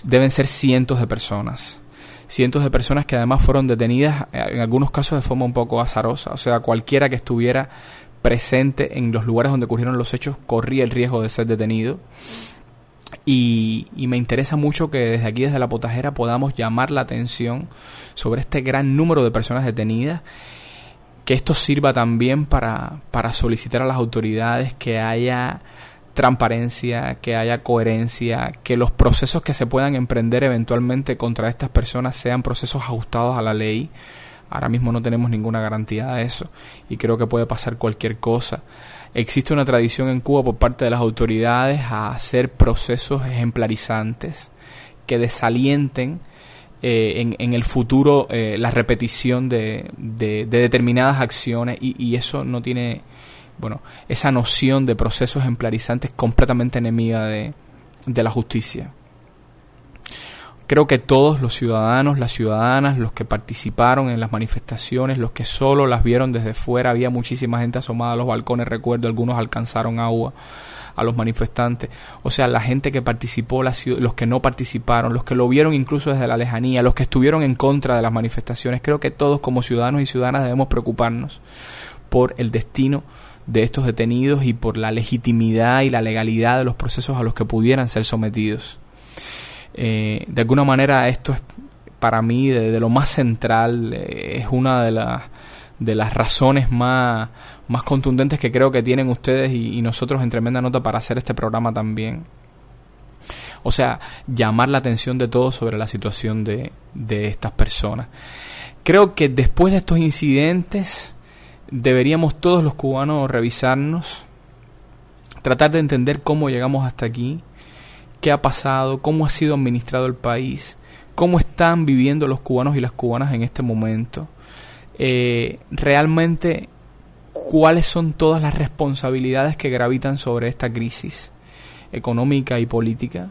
Deben ser cientos de personas. Cientos de personas que además fueron detenidas eh, en algunos casos de forma un poco azarosa. O sea, cualquiera que estuviera presente en los lugares donde ocurrieron los hechos corría el riesgo de ser detenido. Y, me interesa mucho que desde aquí, desde la potajera, podamos llamar la atención sobre este gran número de personas detenidas. Que esto sirva también para, para solicitar a las autoridades que haya transparencia, que haya coherencia, que los procesos que se puedan emprender eventualmente contra estas personas sean procesos ajustados a la ley. Ahora mismo no tenemos ninguna garantía de eso y creo que puede pasar cualquier cosa. Existe una tradición en Cuba por parte de las autoridades a hacer procesos ejemplarizantes que desalienten eh, en, el futuro eh, la repetición de, determinadas acciones y eso no tiene bueno, esa noción de procesos ejemplarizantes completamente enemiga de, de la justicia. Creo que todos los ciudadanos, las ciudadanas, los que participaron en las manifestaciones, los que solo las vieron desde fuera, había muchísima gente asomada a los balcones, recuerdo, algunos alcanzaron agua a los manifestantes, o sea, la gente que participó, los que no participaron, los que lo vieron incluso desde la lejanía, los que estuvieron en contra de las manifestaciones, creo que todos como ciudadanos y ciudadanas debemos preocuparnos por el destino de estos detenidos y por la legitimidad y la legalidad de los procesos a los que pudieran ser sometidos. Eh, de alguna manera esto es para mí de, lo más central, eh, es una de las de las razones más, más contundentes que creo que tienen ustedes y, nosotros en tremenda nota para hacer este programa también. O sea, llamar la atención de todos sobre la situación de, de estas personas. Creo que después de estos incidentes, deberíamos todos los cubanos revisarnos, tratar de entender cómo llegamos hasta aquí, qué ha pasado, cómo ha sido administrado el país, cómo están viviendo los cubanos y las cubanas en este momento, eh, realmente cuáles son todas las responsabilidades que gravitan sobre esta crisis económica y política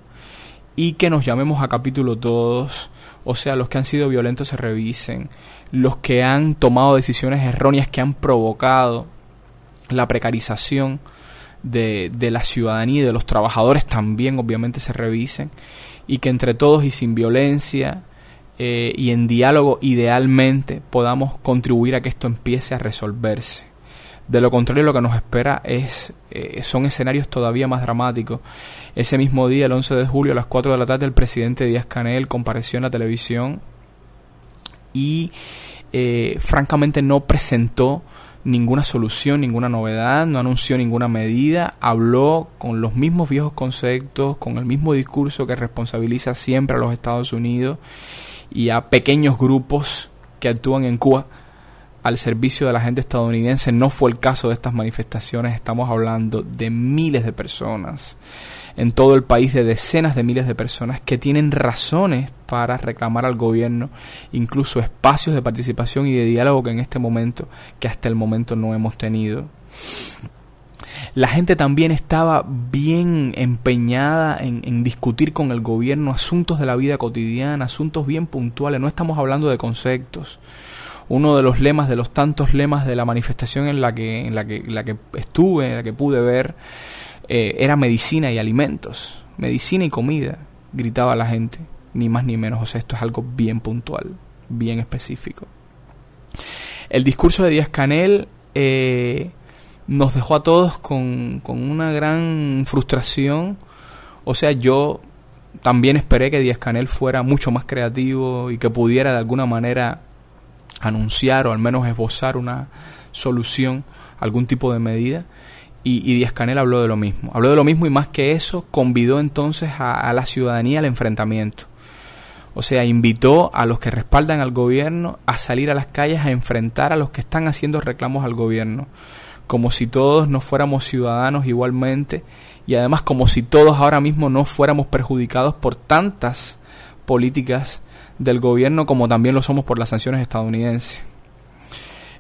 y que nos llamemos a capítulo todos, o sea, los que han sido violentos se revisen, los que han tomado decisiones erróneas que han provocado la precarización de, de, la ciudadanía y de los trabajadores también obviamente se revisen. Y que entre todos y sin violencia eh, y en diálogo idealmente podamos contribuir a que esto empiece a resolverse. De lo contrario, lo que nos espera es, eh, son escenarios todavía más dramáticos. Ese mismo día, el 11 de julio, a las 4 de la tarde, el presidente Díaz Canel compareció en la televisión y eh, francamente no presentó ninguna solución, ninguna novedad, no anunció ninguna medida, habló con los mismos viejos conceptos, con el mismo discurso que responsabiliza siempre a los Estados Unidos y a pequeños grupos que actúan en Cuba al servicio de la gente estadounidense. No fue el caso de estas manifestaciones, estamos hablando de miles de personas en todo el país de decenas de miles de personas que tienen razones para reclamar al gobierno incluso espacios de participación y de diálogo que en este momento, que hasta el momento no hemos tenido. La gente también estaba bien empeñada en, en, discutir con el gobierno asuntos de la vida cotidiana, asuntos bien puntuales, no estamos hablando de conceptos. Uno de los lemas, de los tantos lemas de la manifestación en la que, en la que, en la que estuve, en la que pude ver, eh, era medicina y alimentos, medicina y comida, gritaba la gente, ni más ni menos. O sea, esto es algo bien puntual, bien específico. El discurso de Díaz Canel eh, nos dejó a todos con, con una gran frustración. O sea, yo también esperé que Díaz Canel fuera mucho más creativo y que pudiera de alguna manera anunciar o al menos esbozar una solución, algún tipo de medida. Y, y Díaz Canel habló de lo mismo. Habló de lo mismo y más que eso, convidó entonces a la ciudadanía al enfrentamiento. O sea, invitó a los que respaldan al gobierno a salir a las calles a enfrentar a los que están haciendo reclamos al gobierno, como si todos no fuéramos ciudadanos igualmente y además como si todos ahora mismo no fuéramos perjudicados por tantas políticas del gobierno como también lo somos por las sanciones estadounidenses.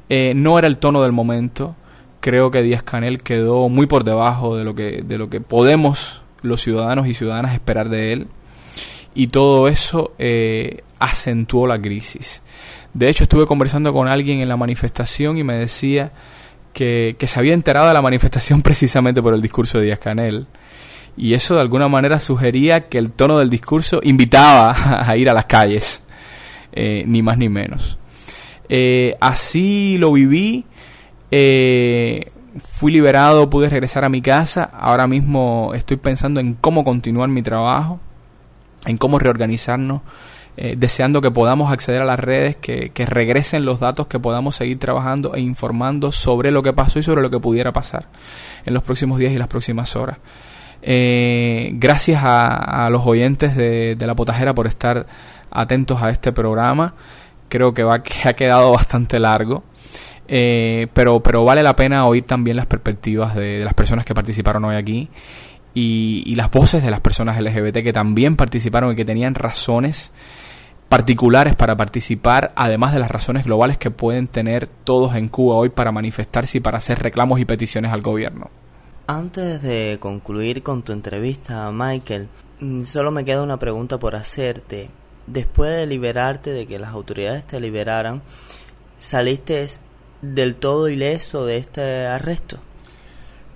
Eh, no era el tono del momento. Creo que Díaz Canel quedó muy por debajo de lo que, de lo que podemos los ciudadanos y ciudadanas esperar de él y todo eso eh, acentuó la crisis. De hecho, estuve conversando con alguien en la manifestación y me decía que, se había enterado de la manifestación precisamente por el discurso de Díaz Canel. Y eso de alguna manera sugería que el tono del discurso invitaba a ir a las calles, eh, ni más ni menos. Eh, así lo viví, fui liberado, pude regresar a mi casa, ahora mismo estoy pensando en cómo continuar mi trabajo en cómo reorganizarnos, eh, deseando que podamos acceder a las redes, que, regresen los datos, que podamos seguir trabajando e informando sobre lo que pasó y sobre lo que pudiera pasar en los próximos días y las próximas horas. Eh, gracias a, los oyentes de, La Potajera por estar atentos a este programa. Creo que, va, que ha quedado bastante largo. Eh, pero, pero vale la pena oír también las perspectivas de, de las personas que participaron hoy aquí y, las voces de las personas LGBT que también participaron y que tenían razones particulares para participar, además de las razones globales que pueden tener todos en Cuba hoy para manifestarse y para hacer reclamos y peticiones al gobierno. Antes de concluir con tu entrevista, Michael, mm, solo me queda una pregunta por hacerte. Después de liberarte, de que las autoridades te liberaran, ¿saliste del todo ileso de este arresto?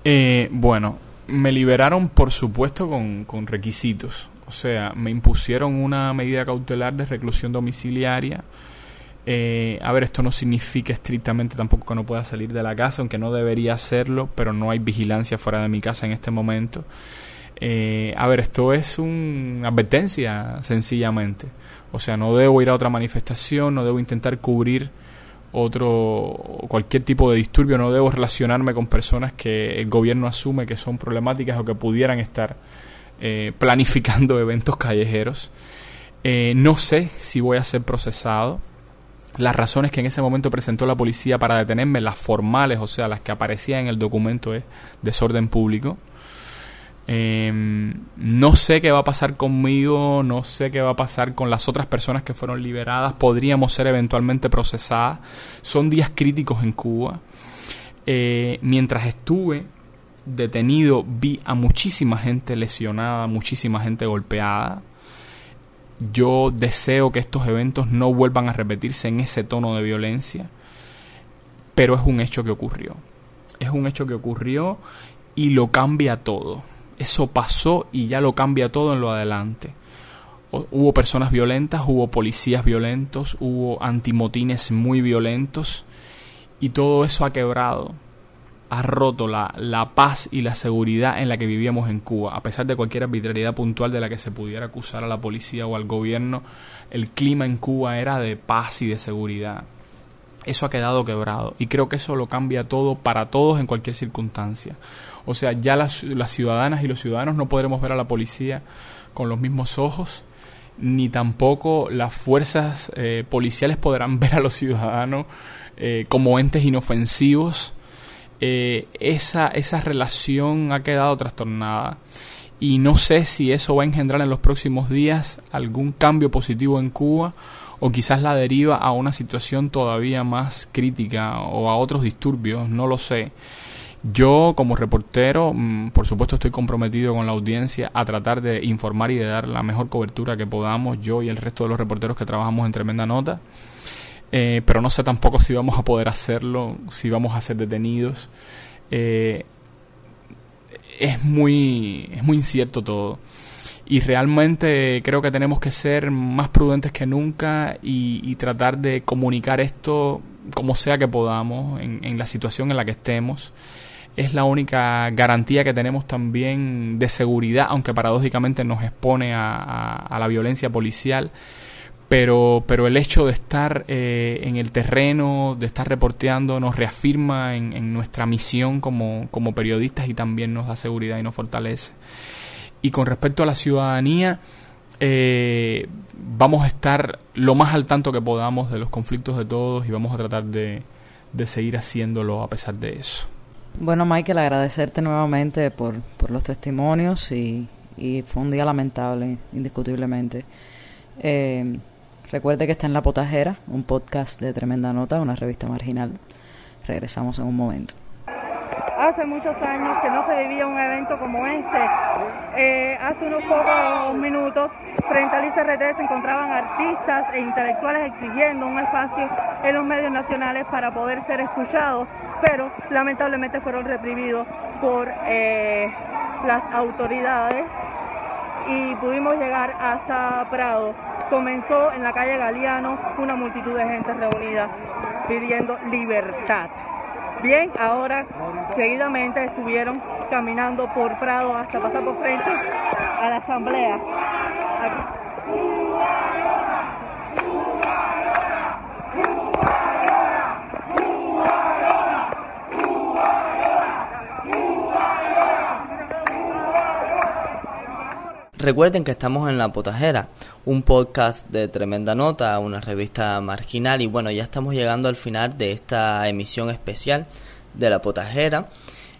Eh, bueno, me liberaron, por supuesto, con, con requisitos. O sea, me impusieron una medida cautelar de reclusión domiciliaria. Eh, a ver, esto no significa estrictamente tampoco que no pueda salir de la casa, aunque no debería hacerlo, pero no hay vigilancia fuera de mi casa en este momento. Eh, a ver, esto es una advertencia, sencillamente. O sea, no debo ir a otra manifestación, no debo intentar cubrir otro cualquier tipo de disturbio, no debo relacionarme con personas que el gobierno asume que son problemáticas o que pudieran estar eh, planificando eventos callejeros. Eh, no sé si voy a ser procesado. Las razones que en ese momento presentó la policía para detenerme, las formales, o sea, las que aparecían en el documento, es desorden público. Em, no sé qué va a pasar conmigo, no sé qué va a pasar con las otras personas que fueron liberadas, podríamos ser eventualmente procesadas. Son días críticos en Cuba. Eh, mientras estuve detenido vi a muchísima gente lesionada, muchísima gente golpeada. Yo deseo que estos eventos no vuelvan a repetirse en ese tono de violencia, pero es un hecho que ocurrió. Es un hecho que ocurrió y lo cambia todo eso pasó y ya lo cambia todo en lo adelante. Hubo personas violentas, hubo policías violentos, hubo antimotines muy violentos y todo eso ha quebrado, ha roto la, la, paz y la seguridad en la que vivíamos en Cuba. A pesar de cualquier arbitrariedad puntual de la que se pudiera acusar a la policía o al gobierno, el clima en Cuba era de paz y de seguridad. Eso ha quedado quebrado y creo que eso lo cambia todo para todos en cualquier circunstancia. O sea, ya las, ciudadanas y los ciudadanos no podremos ver a la policía con los mismos ojos, ni tampoco las fuerzas eh, policiales podrán ver a los ciudadanos eh, como entes inofensivos. Eh, esa, esa relación ha quedado trastornada y no sé si eso va a engendrar en los próximos días algún cambio positivo en Cuba o quizás la deriva a una situación todavía más crítica o a otros disturbios, no lo sé. Yo como reportero, mm, por supuesto, estoy comprometido con la audiencia a tratar de informar y de dar la mejor cobertura que podamos, yo y el resto de los reporteros que trabajamos en tremenda nota. Eh, pero no sé tampoco si vamos a poder hacerlo, si vamos a ser detenidos. Eh, es muy, es muy incierto todo. Y realmente creo que tenemos que ser más prudentes que nunca y, tratar de comunicar esto como sea que podamos, en, en la situación en la que estemos. es la única garantía que tenemos también de seguridad, aunque paradójicamente nos expone a, la violencia policial. Pero, pero el hecho de estar eh, en el terreno, de estar reporteando, nos reafirma en, nuestra misión como, como periodistas y también nos da seguridad y nos fortalece. Y con respecto a la ciudadanía, eh, vamos a estar lo más al tanto que podamos de los conflictos de todos y vamos a tratar de, de seguir haciéndolo a pesar de eso. Bueno, Michael, agradecerte nuevamente por, por los testimonios y, fue un día lamentable, indiscutiblemente. Eh, recuerde que está en La Potajera, un podcast de tremenda nota, una revista marginal. Regresamos en un momento hace muchos años que no se vivía un evento como este. Eh, hace unos pocos minutos, frente al ICRT se encontraban artistas e intelectuales exigiendo un espacio en los medios nacionales para poder ser escuchados, pero lamentablemente fueron reprimidos por eh, las autoridades y pudimos llegar hasta Prado. Comenzó en la calle Galeano una multitud de gente reunida pidiendo libertad. Bien, ahora seguidamente estuvieron caminando por Prado hasta pasar por frente a la asamblea. Recuerden que estamos en La Potajera, un podcast de tremenda nota, una revista marginal y bueno, ya estamos llegando al final de esta emisión especial de La Potajera.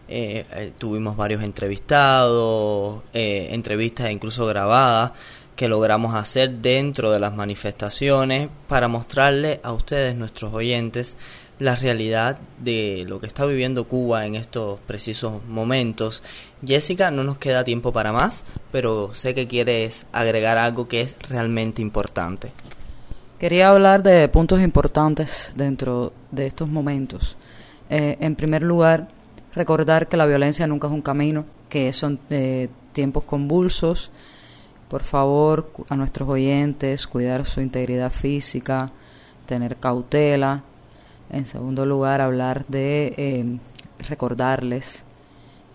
Eh, eh, tuvimos varios entrevistados, eh, entrevistas incluso grabadas que logramos hacer dentro de las manifestaciones para mostrarle a ustedes, nuestros oyentes, la realidad de lo que está viviendo Cuba en estos precisos momentos. Jessica, no nos queda tiempo para más, pero sé que quieres agregar algo que es realmente importante. Quería hablar de puntos importantes dentro de estos momentos. Eh, en primer lugar, recordar que la violencia nunca es un camino, que son eh, tiempos convulsos. Por favor, a nuestros oyentes, cuidar su integridad física, tener cautela, en segundo lugar, hablar de eh, recordarles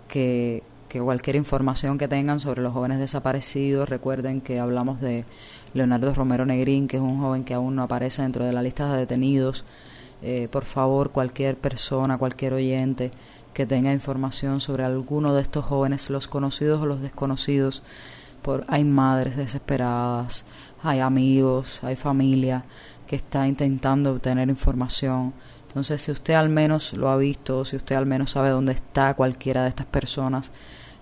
que, que, cualquier información que tengan sobre los jóvenes desaparecidos, recuerden que hablamos de Leonardo Romero Negrín, que es un joven que aún no aparece dentro de la lista de detenidos. Eh, por favor, cualquier persona, cualquier oyente que tenga información sobre alguno de estos jóvenes, los conocidos o los desconocidos, por, hay madres desesperadas, hay amigos, hay familia que está intentando obtener información. Entonces, si usted al menos lo ha visto, si usted al menos sabe dónde está cualquiera de estas personas,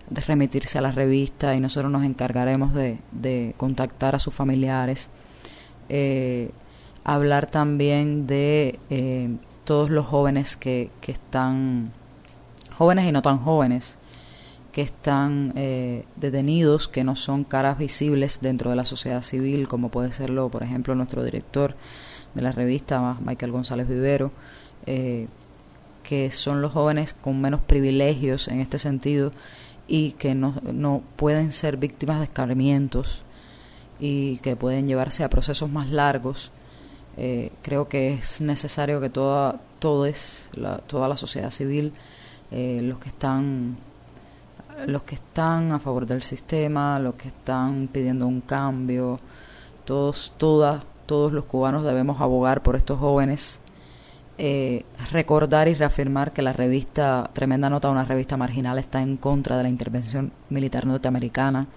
de remitirse a la revista y nosotros nos encargaremos de, de contactar a sus familiares. Eh, hablar también de eh, todos los jóvenes que, que están, jóvenes y no tan jóvenes, que están eh, detenidos, que no son caras visibles dentro de la sociedad civil, como puede serlo, por ejemplo, nuestro director de la revista, Michael González Vivero, eh, que son los jóvenes con menos privilegios en este sentido y que no, no pueden ser víctimas de escarmientos y que pueden llevarse a procesos más largos. Eh, creo que es necesario que toda, todos, la, toda la sociedad civil, los que están los que están a favor del sistema, los que están pidiendo un cambio, todos, todas, todos los cubanos debemos abogar por estos jóvenes, eh, recordar y reafirmar que la revista, tremenda nota, una revista marginal, está en contra de la intervención militar norteamericana,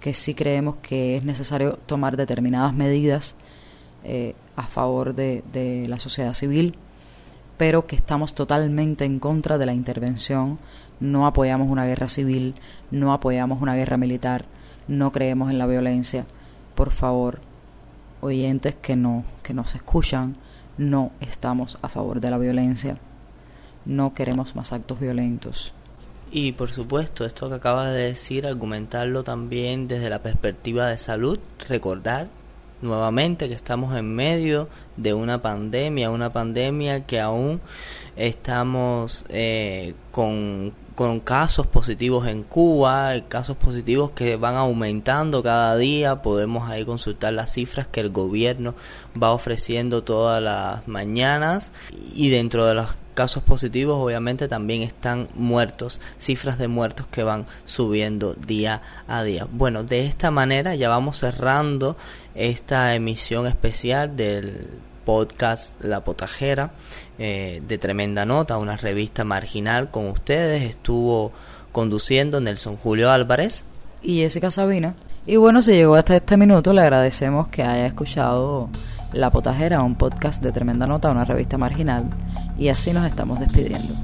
que sí creemos que es necesario tomar determinadas medidas eh, a favor de, de la sociedad civil, pero que estamos totalmente en contra de la intervención no apoyamos una guerra civil, no apoyamos una guerra militar, no creemos en la violencia. Por favor, oyentes que no que nos escuchan, no estamos a favor de la violencia. No queremos más actos violentos. Y por supuesto, esto que acabas de decir, argumentarlo también desde la perspectiva de salud, recordar nuevamente que estamos en medio de una pandemia, una pandemia que aún estamos eh, con con casos positivos en Cuba, casos positivos que van aumentando cada día. Podemos ahí consultar las cifras que el gobierno va ofreciendo todas las mañanas y dentro de los casos positivos, obviamente también están muertos, cifras de muertos que van subiendo día a día. Bueno, de esta manera ya vamos cerrando esta emisión especial del podcast La Potajera eh, de Tremenda Nota, una revista marginal con ustedes. Estuvo conduciendo Nelson Julio Álvarez y Jessica Sabina. Y bueno, si llegó hasta este minuto, le agradecemos que haya escuchado La Potajera, un podcast de Tremenda Nota, una revista marginal. Y así nos estamos despidiendo.